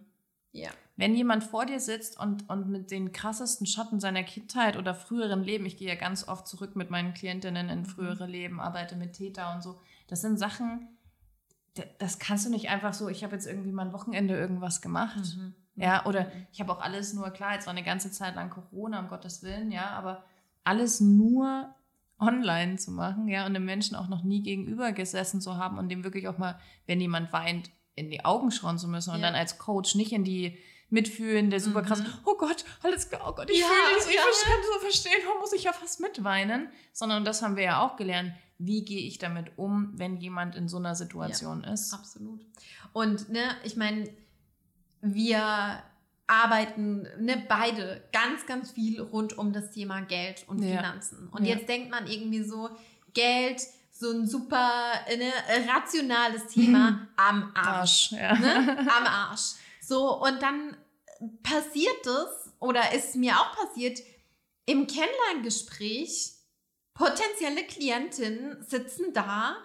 Ja. Wenn jemand vor dir sitzt und, und mit den krassesten Schatten seiner Kindheit oder früheren Leben, ich gehe ja ganz oft zurück mit meinen Klientinnen in mhm. frühere Leben, arbeite mit Täter und so, das sind Sachen, das kannst du nicht einfach so, ich habe jetzt irgendwie mal ein Wochenende irgendwas gemacht. Mhm. Ja, oder ich habe auch alles nur, klar, jetzt war eine ganze Zeit lang Corona, um Gottes Willen, ja, aber alles nur online zu machen, ja, und dem Menschen auch noch nie gegenüber gesessen zu haben und dem wirklich auch mal, wenn jemand weint, in die Augen schauen zu müssen und ja. dann als Coach nicht in die mitfühlende, super krass, mhm. oh Gott, alles klar, oh Gott, ich ja, fühle das, ich ja. so verstehen, warum muss ich ja fast mitweinen, sondern das haben wir ja auch gelernt, wie gehe ich damit um, wenn jemand in so einer Situation ist. Absolut. Und ne, ich meine, wir arbeiten ne, beide ganz, ganz viel rund um das Thema Geld und ja. Finanzen. Und ja. jetzt denkt man irgendwie so, Geld, so ein super ne, rationales Thema am Arsch. Arsch ja. ne? Am Arsch. So, und dann passiert es, oder ist mir auch passiert, im Kennenlerngespräch, potenzielle Klientinnen sitzen da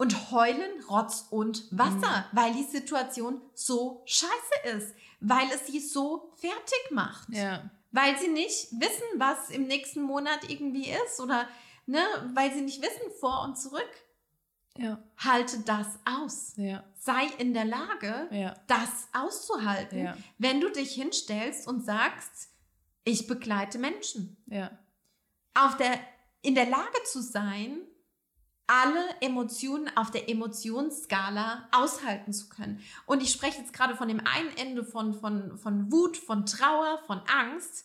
und heulen Rotz und Wasser, mhm. weil die Situation so scheiße ist, weil es sie so fertig macht. Ja. Weil sie nicht wissen, was im nächsten Monat irgendwie ist oder ne, weil sie nicht wissen vor und zurück. Ja. Halte das aus. Ja. Sei in der Lage, ja. das auszuhalten, wenn du dich hinstellst und sagst, ich begleite Menschen. Auf der, in der Lage zu sein, alle Emotionen auf der Emotionsskala aushalten zu können. Und ich spreche jetzt gerade von dem einen Ende von, von, von Wut, von Trauer, von Angst.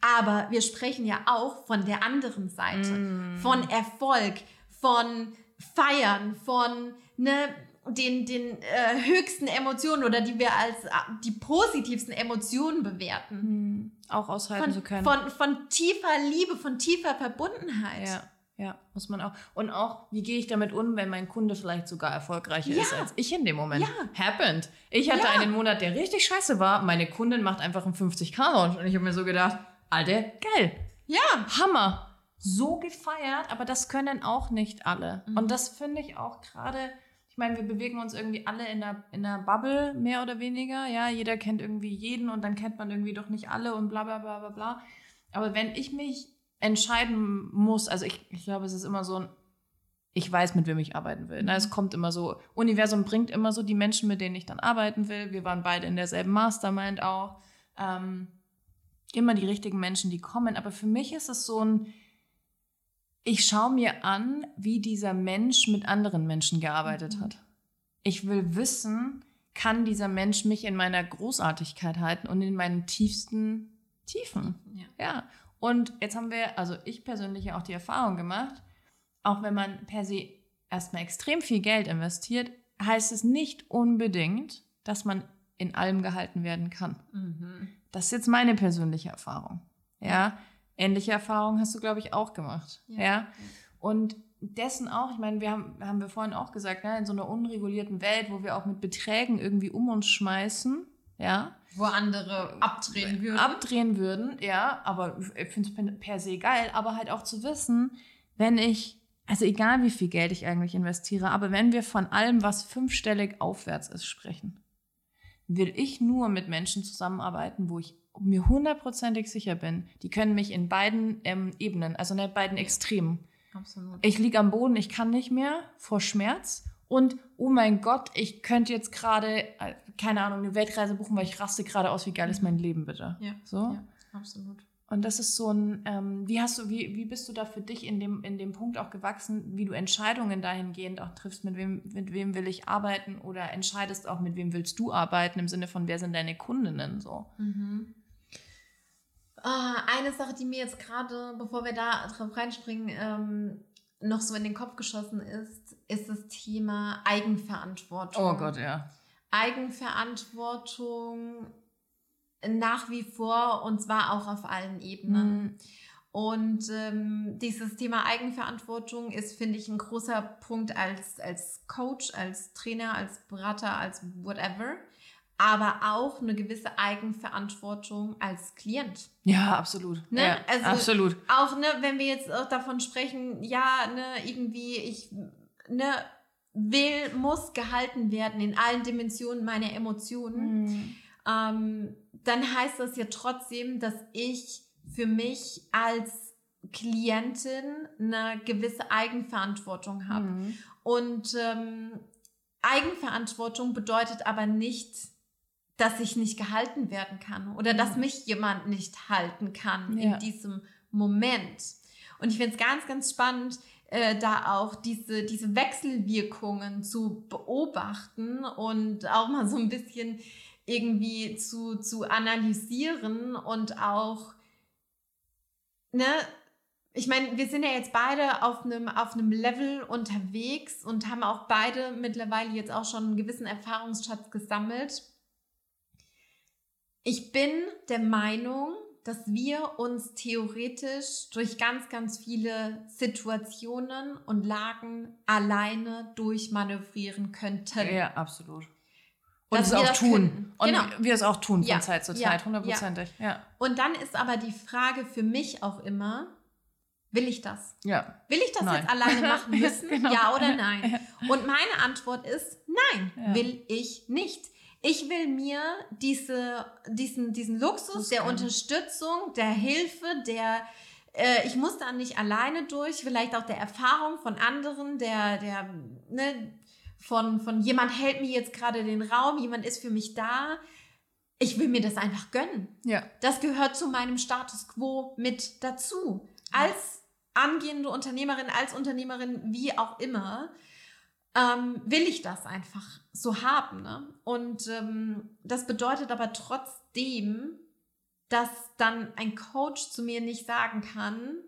Aber wir sprechen ja auch von der anderen Seite, mm. von Erfolg, von Feiern, von ne, den, den äh, höchsten Emotionen oder die wir als äh, die positivsten Emotionen bewerten. Mm. Auch aushalten von, zu können. Von, von tiefer Liebe, von tiefer Verbundenheit. Ja. Ja, muss man auch. Und auch, wie gehe ich damit um, wenn mein Kunde vielleicht sogar erfolgreicher ja. ist als ich in dem Moment? Ja. Happened. Ich hatte ja. einen Monat, der richtig scheiße war. Meine Kundin macht einfach einen 50k-Launch. Und ich habe mir so gedacht, Alter, geil. Ja. Hammer. So gefeiert, aber das können auch nicht alle. Mhm. Und das finde ich auch gerade meine, wir bewegen uns irgendwie alle in einer, in einer Bubble, mehr oder weniger. Ja, jeder kennt irgendwie jeden und dann kennt man irgendwie doch nicht alle und bla bla bla bla bla. Aber wenn ich mich entscheiden muss, also ich, ich glaube, es ist immer so ein, ich weiß, mit wem ich arbeiten will. Ne? Es mhm. kommt immer so, Universum bringt immer so die Menschen, mit denen ich dann arbeiten will. Wir waren beide in derselben Mastermind auch. Ähm, immer die richtigen Menschen, die kommen. Aber für mich ist es so ein, ich schaue mir an, wie dieser Mensch mit anderen Menschen gearbeitet mhm. hat. Ich will wissen, kann dieser Mensch mich in meiner Großartigkeit halten und in meinen tiefsten Tiefen. Ja. ja. Und jetzt haben wir, also ich persönlich ja auch die Erfahrung gemacht, auch wenn man per se erstmal extrem viel Geld investiert, heißt es nicht unbedingt, dass man in allem gehalten werden kann. Mhm. Das ist jetzt meine persönliche Erfahrung. Ja, ähnliche Erfahrungen hast du, glaube ich, auch gemacht. Ja. ja? Und dessen auch, ich meine, wir haben, haben wir vorhin auch gesagt, ne, in so einer unregulierten Welt, wo wir auch mit Beträgen irgendwie um uns schmeißen, ja. Wo andere abdrehen würden. Abdrehen würden, ja, aber ich finde es per se geil, aber halt auch zu wissen, wenn ich, also egal wie viel Geld ich eigentlich investiere, aber wenn wir von allem, was fünfstellig aufwärts ist, sprechen, will ich nur mit Menschen zusammenarbeiten, wo ich mir hundertprozentig sicher bin, die können mich in beiden ähm, Ebenen, also in beiden Extremen. Absolut. Ich liege am Boden, ich kann nicht mehr vor Schmerz und oh mein Gott, ich könnte jetzt gerade, äh, keine Ahnung, eine Weltreise buchen, weil ich raste gerade aus, wie geil ist mein Leben bitte. Ja, so? ja absolut. Und das ist so ein, ähm, wie hast du, wie, wie bist du da für dich in dem, in dem Punkt auch gewachsen, wie du Entscheidungen dahingehend auch triffst, mit wem, mit wem will ich arbeiten oder entscheidest auch, mit wem willst du arbeiten, im Sinne von, wer sind deine Kundinnen so? Mhm. Uh, eine Sache, die mir jetzt gerade, bevor wir da drauf reinspringen, ähm, noch so in den Kopf geschossen ist, ist das Thema Eigenverantwortung. Oh Gott, ja. Eigenverantwortung nach wie vor und zwar auch auf allen Ebenen. Mhm. Und ähm, dieses Thema Eigenverantwortung ist, finde ich, ein großer Punkt als, als Coach, als Trainer, als Berater, als whatever. Aber auch eine gewisse Eigenverantwortung als Klient. Ja, absolut. Ne? Ja, also absolut. Auch, ne, wenn wir jetzt auch davon sprechen, ja, ne, irgendwie, ich ne, will, muss gehalten werden in allen Dimensionen meiner Emotionen. Mhm. Ähm, dann heißt das ja trotzdem, dass ich für mich als Klientin eine gewisse Eigenverantwortung habe. Mhm. Und ähm, Eigenverantwortung bedeutet aber nicht, dass ich nicht gehalten werden kann oder dass mich jemand nicht halten kann ja. in diesem Moment. Und ich finde es ganz, ganz spannend, äh, da auch diese, diese Wechselwirkungen zu beobachten und auch mal so ein bisschen irgendwie zu, zu analysieren und auch, ne, ich meine, wir sind ja jetzt beide auf einem, auf einem Level unterwegs und haben auch beide mittlerweile jetzt auch schon einen gewissen Erfahrungsschatz gesammelt. Ich bin der Meinung, dass wir uns theoretisch durch ganz, ganz viele Situationen und Lagen alleine durchmanövrieren könnten. Ja, absolut. Und es auch tun. Können. Und genau. wir es auch tun von ja. Zeit zu Zeit, hundertprozentig. Ja. ja. Und dann ist aber die Frage für mich auch immer, will ich das? Ja. Will ich das nein. jetzt alleine machen müssen? genau. Ja oder nein? Und meine Antwort ist nein, will ich nicht. Ich will mir diese, diesen, diesen Luxus der Unterstützung, der Hilfe, der äh, ich muss da nicht alleine durch, vielleicht auch der Erfahrung von anderen, der, der, ne, von, von jemand hält mir jetzt gerade den Raum, jemand ist für mich da. Ich will mir das einfach gönnen. Ja. Das gehört zu meinem Status quo mit dazu. Als angehende Unternehmerin, als Unternehmerin, wie auch immer, ähm, will ich das einfach so haben. Ne? Und ähm, das bedeutet aber trotzdem, dass dann ein Coach zu mir nicht sagen kann,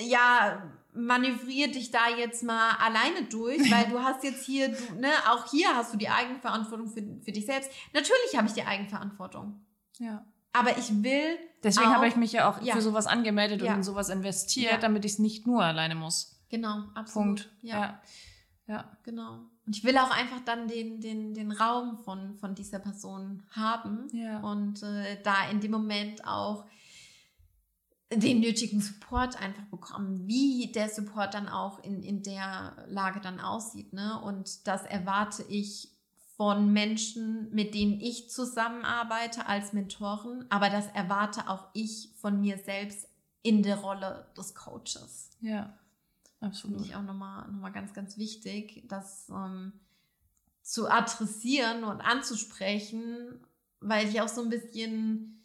ja, manövrier dich da jetzt mal alleine durch, weil du hast jetzt hier, du, ne, auch hier hast du die Eigenverantwortung für, für dich selbst. Natürlich habe ich die Eigenverantwortung. Ja. Aber ich will. Deswegen habe ich mich ja auch ja. für sowas angemeldet ja. und in sowas investiert, ja. damit ich es nicht nur alleine muss. Genau, absolut. Punkt. Ja. Ja. Genau. Und ich will auch einfach dann den, den, den Raum von, von dieser Person haben. Ja. Und äh, da in dem Moment auch den nötigen Support einfach bekommen, wie der Support dann auch in, in der Lage dann aussieht. Ne? Und das erwarte ich von Menschen, mit denen ich zusammenarbeite als Mentoren, aber das erwarte auch ich von mir selbst in der Rolle des Coaches. Ja, absolut. Finde ich auch nochmal noch mal ganz, ganz wichtig, das ähm, zu adressieren und anzusprechen, weil ich auch so ein bisschen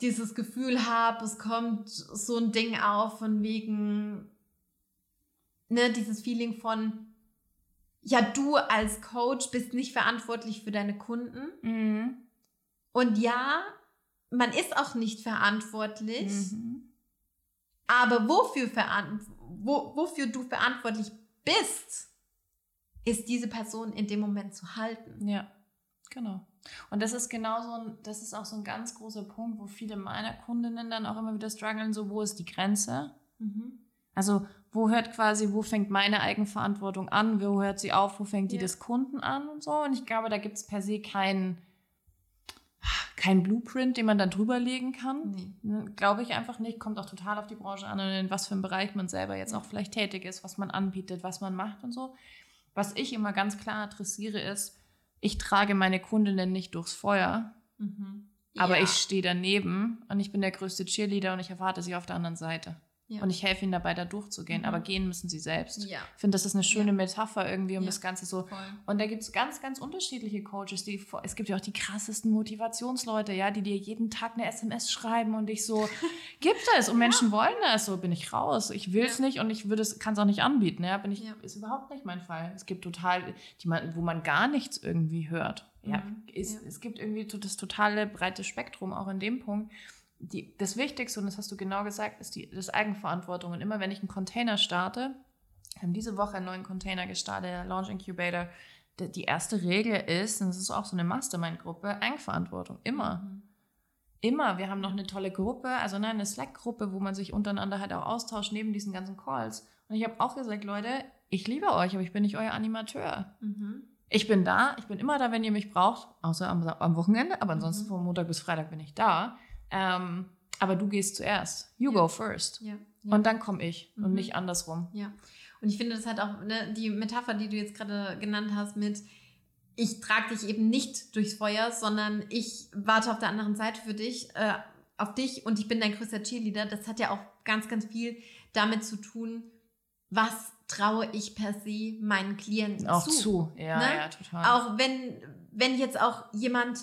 dieses Gefühl habe, es kommt so ein Ding auf von wegen, ne, dieses Feeling von, ja, du als Coach bist nicht verantwortlich für deine Kunden. Mhm. Und ja, man ist auch nicht verantwortlich. Mhm. Aber wofür, wo, wofür du verantwortlich bist, ist diese Person in dem Moment zu halten. Ja, genau. Und das ist genau so ein, das ist auch so ein ganz großer Punkt, wo viele meiner Kundinnen dann auch immer wieder strugglen, so wo ist die Grenze? Mhm. Also wo hört quasi, wo fängt meine Eigenverantwortung an, wo hört sie auf, wo fängt die ja. des Kunden an und so. Und ich glaube, da gibt es per se keinen kein Blueprint, den man dann drüberlegen kann. Nee. Ne, glaube ich einfach nicht. Kommt auch total auf die Branche an und in was für einem Bereich man selber jetzt auch vielleicht tätig ist, was man anbietet, was man macht und so. Was ich immer ganz klar adressiere ist, ich trage meine Kundinnen nicht durchs Feuer, mhm. aber ja. ich stehe daneben und ich bin der größte Cheerleader und ich erwarte sie auf der anderen Seite. Ja. Und ich helfe ihnen dabei, da durchzugehen. Mhm. Aber gehen müssen sie selbst. Ja. Ich finde, das ist eine schöne ja. Metapher irgendwie, um das Ganze so. Voll. Und da gibt es ganz, ganz unterschiedliche Coaches. Die, es gibt ja auch die krassesten Motivationsleute, ja, die dir jeden Tag eine SMS schreiben und dich so, gibt es und Menschen wollen das. So bin ich raus. Ich will es nicht und ich kann es auch nicht anbieten. Ja, bin ich, ist überhaupt nicht mein Fall. Es gibt total, die man, wo man gar nichts irgendwie hört. Ja, mhm. ist, es gibt irgendwie das totale breite Spektrum auch in dem Punkt die, das Wichtigste, und das hast du genau gesagt, ist die das Eigenverantwortung. Und immer wenn ich einen Container starte, wir haben diese Woche einen neuen Container gestartet, der Launch Incubator. Die, die erste Regel ist, und das ist auch so eine Mastermind-Gruppe, Eigenverantwortung. Immer. Mhm. Immer. Wir haben noch eine tolle Gruppe, also nein, eine Slack-Gruppe, wo man sich untereinander halt auch austauscht, neben diesen ganzen Calls. Und ich habe auch gesagt, Leute, ich liebe euch, aber ich bin nicht euer Animateur. Mhm. Ich bin da, ich bin immer da, wenn ihr mich braucht, außer am, am Wochenende, aber ansonsten mhm. von Montag bis Freitag bin ich da. Ähm, aber du gehst zuerst. You ja. go first. Ja. Ja. Und dann komme ich mhm. und nicht andersrum. Ja. Und ich finde, das hat auch ne, die Metapher, die du jetzt gerade genannt hast, mit ich trage dich eben nicht durchs Feuer, sondern ich warte auf der anderen Seite für dich, äh, auf dich und ich bin dein größter Cheerleader. Das hat ja auch ganz, ganz viel damit zu tun, was traue ich per se meinen Klienten auch zu. zu. Ja, ne? ja, total. Auch wenn, wenn jetzt auch jemand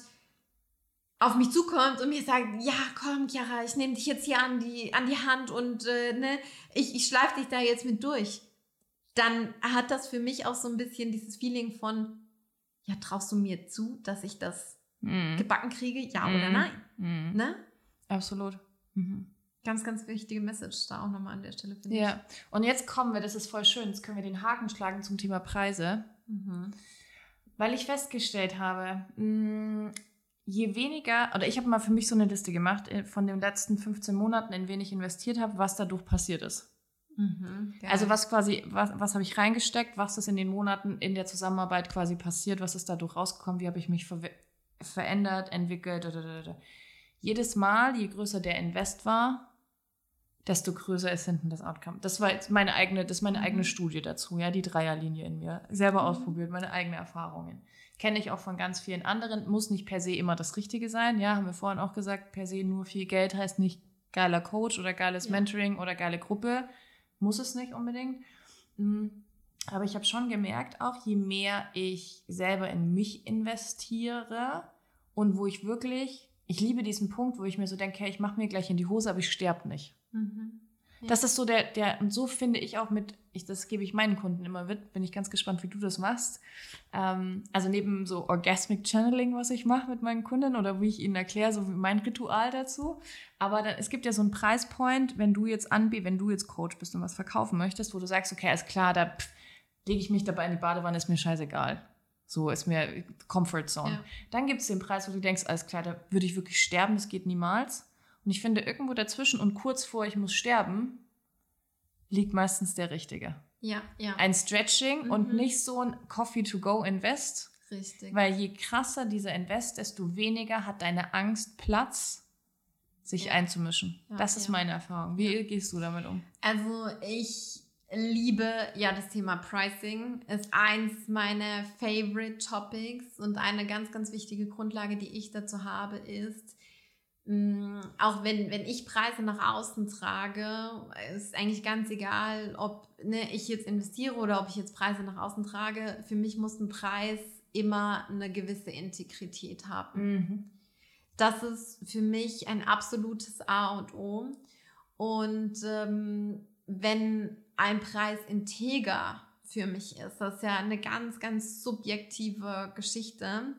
auf mich zukommt und mir sagt, ja, komm, Chiara, ich nehme dich jetzt hier an die, an die Hand und äh, ne, ich, ich schleife dich da jetzt mit durch. Dann hat das für mich auch so ein bisschen dieses Feeling von, ja, traust du mir zu, dass ich das mm. gebacken kriege, ja mm. oder nein? Mm. Ne? Absolut. Mhm. Ganz, ganz wichtige Message da auch nochmal an der Stelle, finde ja. ich. Ja, und jetzt kommen wir, das ist voll schön, jetzt können wir den Haken schlagen zum Thema Preise. Mhm. Weil ich festgestellt habe, mh, je weniger, oder ich habe mal für mich so eine Liste gemacht äh, von den letzten 15 Monaten, in wen ich investiert habe, was dadurch passiert ist. Mhm, also was quasi, was, was habe ich reingesteckt, was ist in den Monaten in der Zusammenarbeit quasi passiert, was ist dadurch rausgekommen, wie habe ich mich ver verändert, entwickelt. Dadadada. Jedes Mal, je größer der Invest war, desto größer ist hinten das Outcome. Das war jetzt meine eigene, das ist meine mhm. eigene Studie dazu, ja, die Dreierlinie in mir. Selber mhm. ausprobiert, meine eigenen Erfahrungen. Kenne ich auch von ganz vielen anderen. Muss nicht per se immer das Richtige sein. Ja, haben wir vorhin auch gesagt, per se nur viel Geld heißt nicht geiler Coach oder geiles ja. Mentoring oder geile Gruppe. Muss es nicht unbedingt. Mhm. Aber ich habe schon gemerkt, auch je mehr ich selber in mich investiere und wo ich wirklich, ich liebe diesen Punkt, wo ich mir so denke, hey, ich mache mir gleich in die Hose, aber ich sterbe nicht. Mhm. Ja. Das ist so der, der, und so finde ich auch mit, ich, das gebe ich meinen Kunden immer mit, bin ich ganz gespannt, wie du das machst. Ähm, also neben so Orgasmic Channeling, was ich mache mit meinen Kunden oder wie ich ihnen erkläre, so wie mein Ritual dazu. Aber dann, es gibt ja so einen Preispoint, wenn du jetzt anbietest, wenn du jetzt Coach bist und was verkaufen möchtest, wo du sagst, okay, ist klar, da lege ich mich dabei in die Badewanne, ist mir scheißegal. So ist mir Comfort Zone. Ja. Dann gibt es den Preis, wo du denkst, alles klar, da würde ich wirklich sterben, das geht niemals. Und ich finde, irgendwo dazwischen und kurz vor ich muss sterben, liegt meistens der Richtige. Ja, ja. Ein Stretching mhm. und nicht so ein Coffee to go Invest. Richtig. Weil je krasser dieser Invest, desto weniger hat deine Angst Platz sich ja. einzumischen. Ja, das ist meine Erfahrung. Wie gehst du damit um? Also ich liebe ja das Thema Pricing, ist eins meiner Favorite Topics und eine ganz, ganz wichtige Grundlage, die ich dazu habe, ist, auch wenn, wenn ich Preise nach außen trage, ist eigentlich ganz egal, ob ne, ich jetzt investiere oder ob ich jetzt Preise nach außen trage. Für mich muss ein Preis immer eine gewisse Integrität haben. Mhm. Das ist für mich ein absolutes A und O. Und ähm, wenn ein Preis integer für mich ist, das ist ja eine ganz, ganz subjektive Geschichte,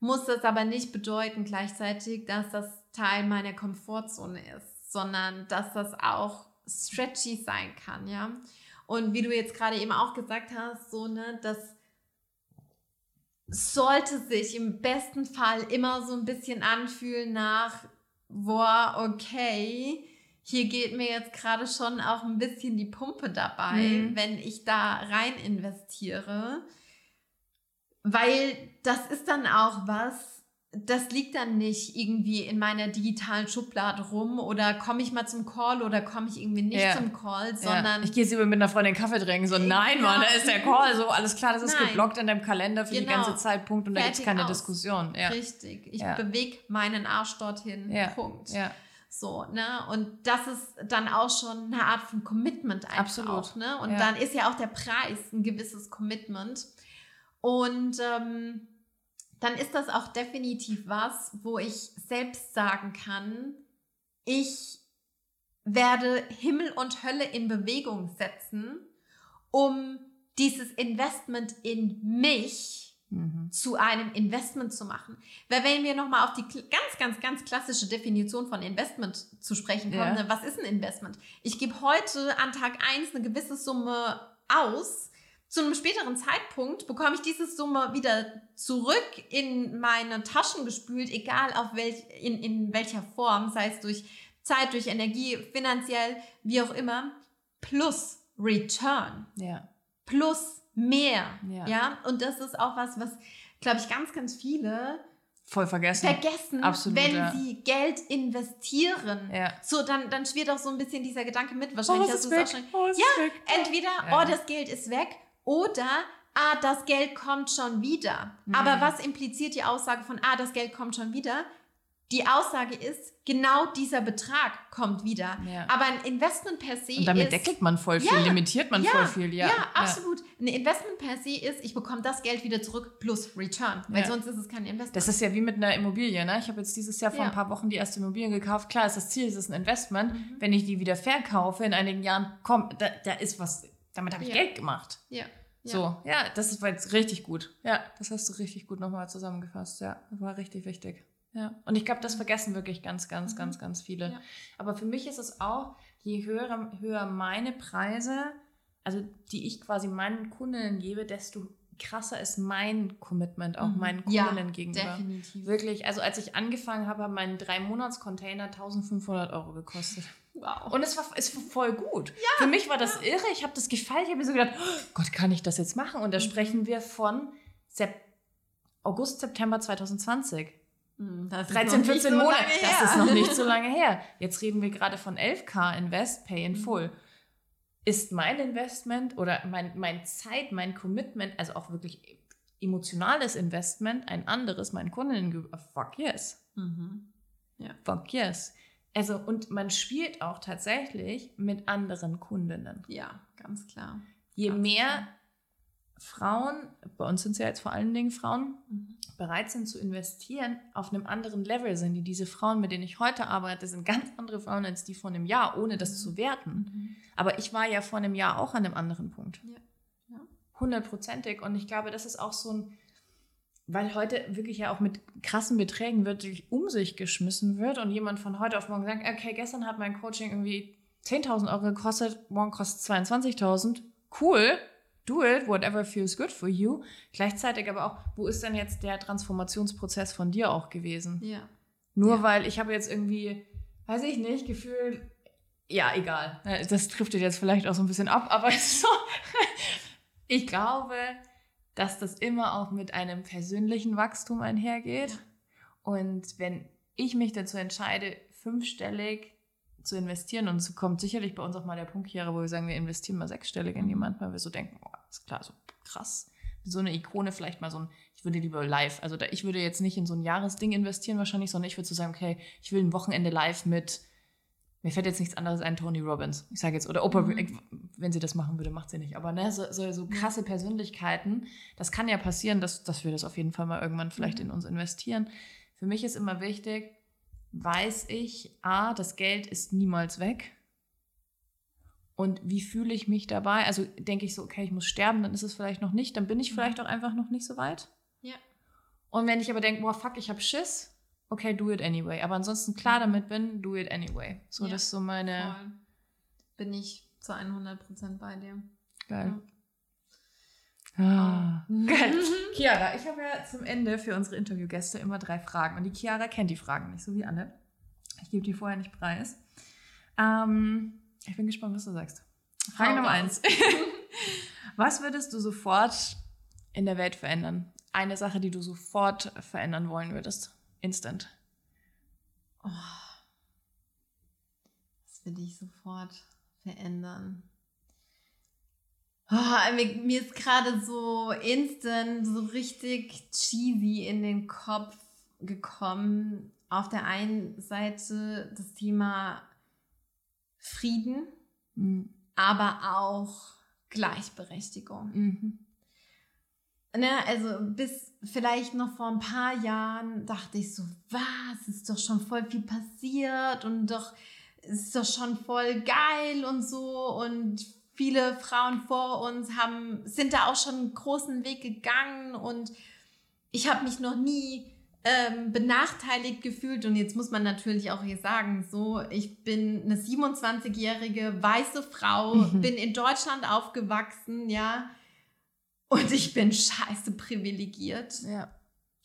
muss das aber nicht bedeuten gleichzeitig, dass das Teil meiner Komfortzone ist, sondern dass das auch stretchy sein kann, ja. Und wie du jetzt gerade eben auch gesagt hast, so, ne, das sollte sich im besten Fall immer so ein bisschen anfühlen nach, boah, okay, hier geht mir jetzt gerade schon auch ein bisschen die Pumpe dabei, mhm. wenn ich da rein investiere. Weil das ist dann auch was, das liegt dann nicht irgendwie in meiner digitalen Schublade rum oder komme ich mal zum Call oder komme ich irgendwie nicht ja. zum Call, sondern. Ja. Ich gehe lieber mit einer Freundin Kaffee trinken, so nein, Mann, da ist der Call, so alles klar, das ist nein. geblockt in deinem Kalender für genau. die ganze Zeit, Punkt, und da gibt es keine aus. Diskussion. Ja. Richtig, ich bewege meinen Arsch dorthin, Punkt. Ja. So, ne? Und das ist dann auch schon eine Art von Commitment einfach. Absolut. Auch, ne? Und dann ist ja auch der Preis ein gewisses Commitment. Und ähm, dann ist das auch definitiv was, wo ich selbst sagen kann, ich werde Himmel und Hölle in Bewegung setzen, um dieses Investment in mich mhm. zu einem Investment zu machen. Weil wenn wir nochmal auf die ganz, ganz, ganz klassische Definition von Investment zu sprechen kommen, ja. ne, was ist ein Investment? Ich gebe heute an Tag 1 eine gewisse Summe aus, zu einem späteren Zeitpunkt bekomme ich diese Summe wieder zurück in meine Taschen gespült, egal auf welch, in, in welcher Form, sei es durch Zeit, durch Energie, finanziell, wie auch immer, plus Return. Ja. Plus mehr. Ja. ja. Und das ist auch was, was, glaube ich, ganz, ganz viele voll vergessen. Vergessen, Absolut, wenn ja. sie Geld investieren. Ja. So, dann, dann schwirrt auch so ein bisschen dieser Gedanke mit. Wahrscheinlich oh, hast du es auch schon. Oh, ja, entweder, ja. oh, das Geld ist weg oder, ah, das Geld kommt schon wieder. Mhm. Aber was impliziert die Aussage von, ah, das Geld kommt schon wieder? Die Aussage ist, genau dieser Betrag kommt wieder. Ja. Aber ein Investment per se Und damit ist, deckelt man voll viel, ja, limitiert man ja, voll viel, ja. Ja, absolut. Ein Investment per se ist, ich bekomme das Geld wieder zurück plus Return, weil sonst ist es kein Investment. Das ist ja wie mit einer Immobilie, ne? Ich habe jetzt dieses Jahr vor ein paar Wochen die erste Immobilie gekauft. Klar ist das Ziel, es ist ein Investment. Mhm. Wenn ich die wieder verkaufe in einigen Jahren, kommt, da, da ist was, damit habe ich Geld gemacht. Ja. So, ja, das war jetzt richtig gut. Ja, das hast du richtig gut nochmal zusammengefasst. Ja, das war richtig wichtig. Ja, und ich glaube, das vergessen wirklich ganz, ganz, mhm. ganz, ganz viele. Ja. Aber für mich ist es auch, je höher, höher meine Preise, also die ich quasi meinen Kundinnen gebe, desto krasser ist mein Commitment auch mhm. meinen Kundinnen ja, gegenüber. Definitiv. Wirklich, also als ich angefangen habe, haben mein drei Monats Container 1500 Euro gekostet. Wow. Und es war, es war voll gut. Ja, Für mich war das ja. irre. Ich habe das gefallen. Ich habe mir so gedacht, oh Gott, kann ich das jetzt machen? Und da mhm. sprechen wir von Sep August, September 2020. Mhm, das 13, 14 so Monate. Das ist noch nicht so lange her. Jetzt reden wir gerade von 11k Invest, Pay in mhm. Full. Ist mein Investment oder mein, mein Zeit, mein Commitment, also auch wirklich emotionales Investment, ein anderes, mein Kunden, fuck yes. Mhm. Ja. Fuck yes. Also, und man spielt auch tatsächlich mit anderen Kundinnen. Ja, ganz klar. Je ganz mehr klar. Frauen, bei uns sind es ja jetzt vor allen Dingen Frauen, mhm. bereit sind zu investieren, auf einem anderen Level sind, die diese Frauen, mit denen ich heute arbeite, sind ganz andere Frauen als die vor einem Jahr, ohne das mhm. zu werten. Mhm. Aber ich war ja vor einem Jahr auch an einem anderen Punkt. Ja. Hundertprozentig. Und ich glaube, das ist auch so ein weil heute wirklich ja auch mit krassen Beträgen wirklich um sich geschmissen wird und jemand von heute auf morgen sagt, okay, gestern hat mein Coaching irgendwie 10.000 Euro gekostet, morgen kostet es 22.000. Cool, do it, whatever feels good for you. Gleichzeitig aber auch, wo ist denn jetzt der Transformationsprozess von dir auch gewesen? Ja. Nur ja. weil ich habe jetzt irgendwie, weiß ich nicht, gefühlt, ja, egal. Das trifft jetzt vielleicht auch so ein bisschen ab, aber so, ich glaube, dass das immer auch mit einem persönlichen Wachstum einhergeht. Ja. Und wenn ich mich dazu entscheide, fünfstellig zu investieren und es kommt sicherlich bei uns auch mal der Punkt, Chiara, wo wir sagen, wir investieren mal sechsstellig in jemanden, weil wir so denken, oh, ist klar, so krass. So eine Ikone, vielleicht mal so ein, ich würde lieber live, also da, ich würde jetzt nicht in so ein Jahresding investieren wahrscheinlich, sondern ich würde so sagen, okay, ich will ein Wochenende live mit, mir fällt jetzt nichts anderes ein, Tony Robbins. Ich sage jetzt, oder Oprah, mhm. wenn sie das machen würde, macht sie nicht. Aber ne, so, so, so, krasse Persönlichkeiten, das kann ja passieren, dass, dass wir das auf jeden Fall mal irgendwann vielleicht mhm. in uns investieren. Für mich ist immer wichtig, weiß ich, a, das Geld ist niemals weg. Und wie fühle ich mich dabei? Also denke ich so, okay, ich muss sterben, dann ist es vielleicht noch nicht, dann bin ich mhm. vielleicht auch einfach noch nicht so weit. Ja. Und wenn ich aber denke, boah, fuck, ich habe Schiss, okay, do it anyway. Aber ansonsten klar damit bin, do it anyway. So, ja. das ist so meine. Voll. Bin ich zu 100% bei dir. Geil. Ja. Ah, geil. Chiara, ich habe ja zum Ende für unsere Interviewgäste immer drei Fragen. Und die Chiara kennt die Fragen nicht, so wie Anne. Ich gebe die vorher nicht preis. Ähm, ich bin gespannt, was du sagst. Frage Hau Nummer eins. was würdest du sofort in der Welt verändern? Eine Sache, die du sofort verändern wollen würdest. Instant. Oh. Was will ich sofort verändern? Oh, mir, mir ist gerade so instant, so richtig cheesy in den Kopf gekommen. Auf der einen Seite das Thema Frieden, mhm. aber auch Gleichberechtigung. Mhm. Ne, also bis vielleicht noch vor ein paar Jahren dachte ich so, was, ist doch schon voll viel passiert und doch ist doch schon voll geil und so und viele Frauen vor uns haben sind da auch schon einen großen Weg gegangen und ich habe mich noch nie ähm, benachteiligt gefühlt. Und jetzt muss man natürlich auch hier sagen, so, ich bin eine 27-jährige weiße Frau, mhm. bin in Deutschland aufgewachsen, ja. Und ich bin scheiße privilegiert. Ja,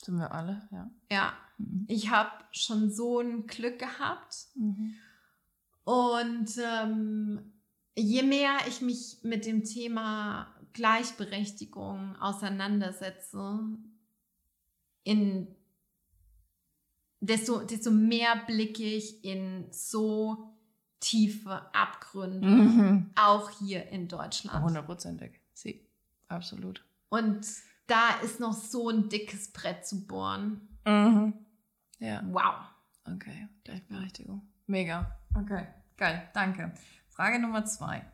sind wir alle, ja. Ja, mhm. ich habe schon so ein Glück gehabt. Mhm. Und ähm, je mehr ich mich mit dem Thema Gleichberechtigung auseinandersetze, in desto, desto mehr blicke ich in so tiefe Abgründe, mhm. auch hier in Deutschland. Hundertprozentig, sie, absolut. Und da ist noch so ein dickes Brett zu bohren. Mhm. Ja. Wow. Okay, Gleichberechtigung. Mega. Okay, geil, danke. Frage Nummer zwei.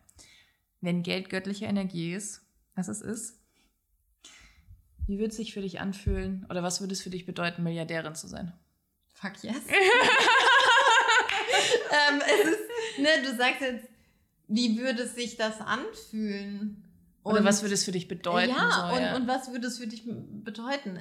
Wenn Geld göttliche Energie ist, was es ist, wie würde es sich für dich anfühlen oder was würde es für dich bedeuten, Milliardärin zu sein? Fuck yes. ähm, es ist, ne, du sagst jetzt, wie würde sich das anfühlen? Und, Oder was würde es für dich bedeuten? Ja, so, und, ja. und was würde es für dich bedeuten?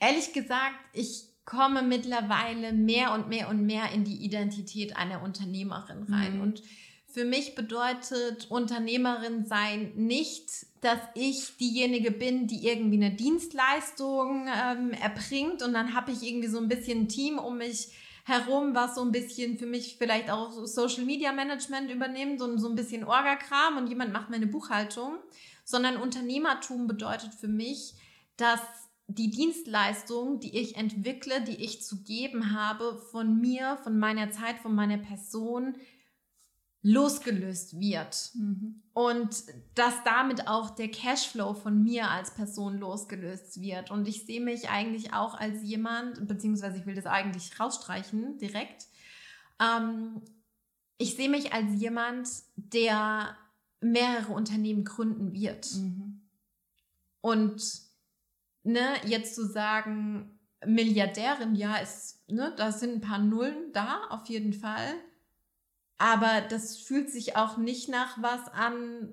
Ehrlich gesagt, ich komme mittlerweile mehr und mehr und mehr in die Identität einer Unternehmerin rein. Mhm. Und für mich bedeutet Unternehmerin sein nicht, dass ich diejenige bin, die irgendwie eine Dienstleistung ähm, erbringt und dann habe ich irgendwie so ein bisschen ein Team um mich herum, was so ein bisschen für mich vielleicht auch Social Media Management übernimmt und so ein bisschen Orgakram und jemand macht meine Buchhaltung, sondern Unternehmertum bedeutet für mich, dass die Dienstleistung, die ich entwickle, die ich zu geben habe, von mir, von meiner Zeit, von meiner Person losgelöst wird. Mhm. Und dass damit auch der Cashflow von mir als Person losgelöst wird. Und ich sehe mich eigentlich auch als jemand, beziehungsweise ich will das eigentlich rausstreichen direkt. Ähm, ich sehe mich als jemand, der mehrere Unternehmen gründen wird. Mhm. Und ne, jetzt zu sagen, Milliardärin, ja, ist, ne, da sind ein paar Nullen da, auf jeden Fall. Aber das fühlt sich auch nicht nach was an,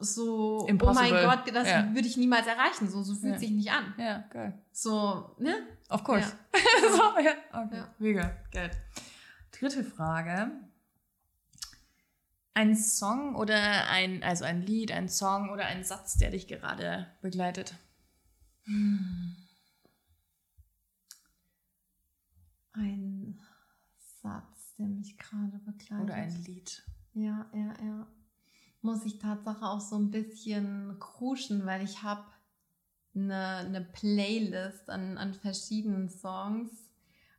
so, Impossible. oh mein Gott, das ja. würde ich niemals erreichen. So, so fühlt ja. sich nicht an. Ja, geil. So, ne? Of course. Ja. so, ja. Okay. Mega, geil. Dritte Frage. Ein Song oder ein, also ein Lied, ein Song oder ein Satz, der dich gerade begleitet? Hm. Ein Satz der mich gerade begleitet. Oder ein Lied. Ja, ja, ja. Muss ich Tatsache auch so ein bisschen kruschen, weil ich habe eine, eine Playlist an, an verschiedenen Songs.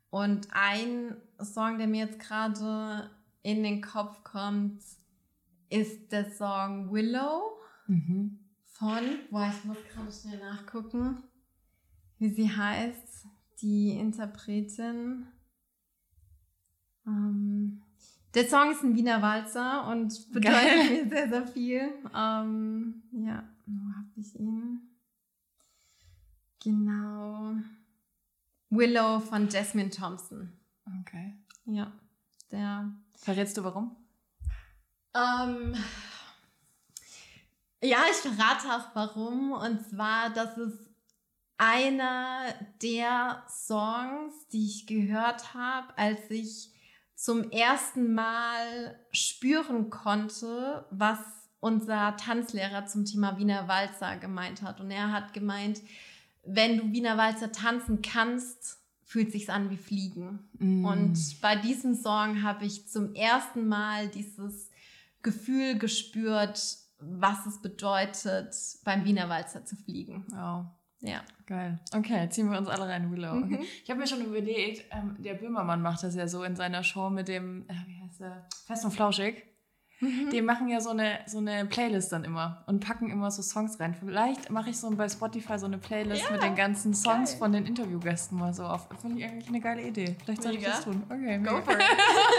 Und ein Song, der mir jetzt gerade in den Kopf kommt, ist der Song Willow mhm. von, boah, ich muss gerade schnell nachgucken, wie sie heißt, die Interpretin. Ähm, der Song ist ein Wiener Walzer und bedeutet Geil. mir sehr, sehr viel. Ähm, ja, wo habe ich ihn? Genau. Willow von Jasmine Thompson. Okay. Ja, der. Verrätst du warum? Ähm, ja, ich verrate auch warum. Und zwar, dass es einer der Songs, die ich gehört habe, als ich zum ersten Mal spüren konnte, was unser Tanzlehrer zum Thema Wiener Walzer gemeint hat. Und er hat gemeint, wenn du Wiener Walzer tanzen kannst, fühlt sich's an wie Fliegen. Mm. Und bei diesem Song habe ich zum ersten Mal dieses Gefühl gespürt, was es bedeutet, beim Wiener Walzer zu fliegen. Wow. Ja. Geil. Okay, ziehen wir uns alle rein, Willow. Mhm. Ich habe mir schon überlegt, ähm, der Böhmermann macht das ja so in seiner Show mit dem, äh, wie heißt der? Fest und Flauschig. Mhm. Die machen ja so eine, so eine Playlist dann immer und packen immer so Songs rein. Vielleicht mache ich so bei Spotify so eine Playlist ja, mit den ganzen Songs geil. von den Interviewgästen mal so auf. Finde ich eigentlich eine geile Idee. Vielleicht soll ich das tun. Okay, Go for it.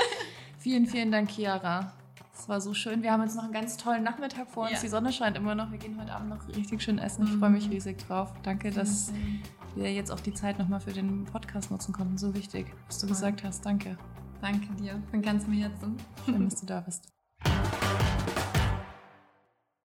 vielen, vielen Dank, Chiara. Es war so schön. Wir haben jetzt noch einen ganz tollen Nachmittag vor uns. Ja. Die Sonne scheint immer noch. Wir gehen heute Abend noch richtig schön essen. Ich mhm. freue mich riesig drauf. Danke, dass mhm. wir jetzt auch die Zeit nochmal für den Podcast nutzen konnten. So wichtig, was du Voll. gesagt hast. Danke. Danke dir von ganzem Herzen. Schön, dass du da bist.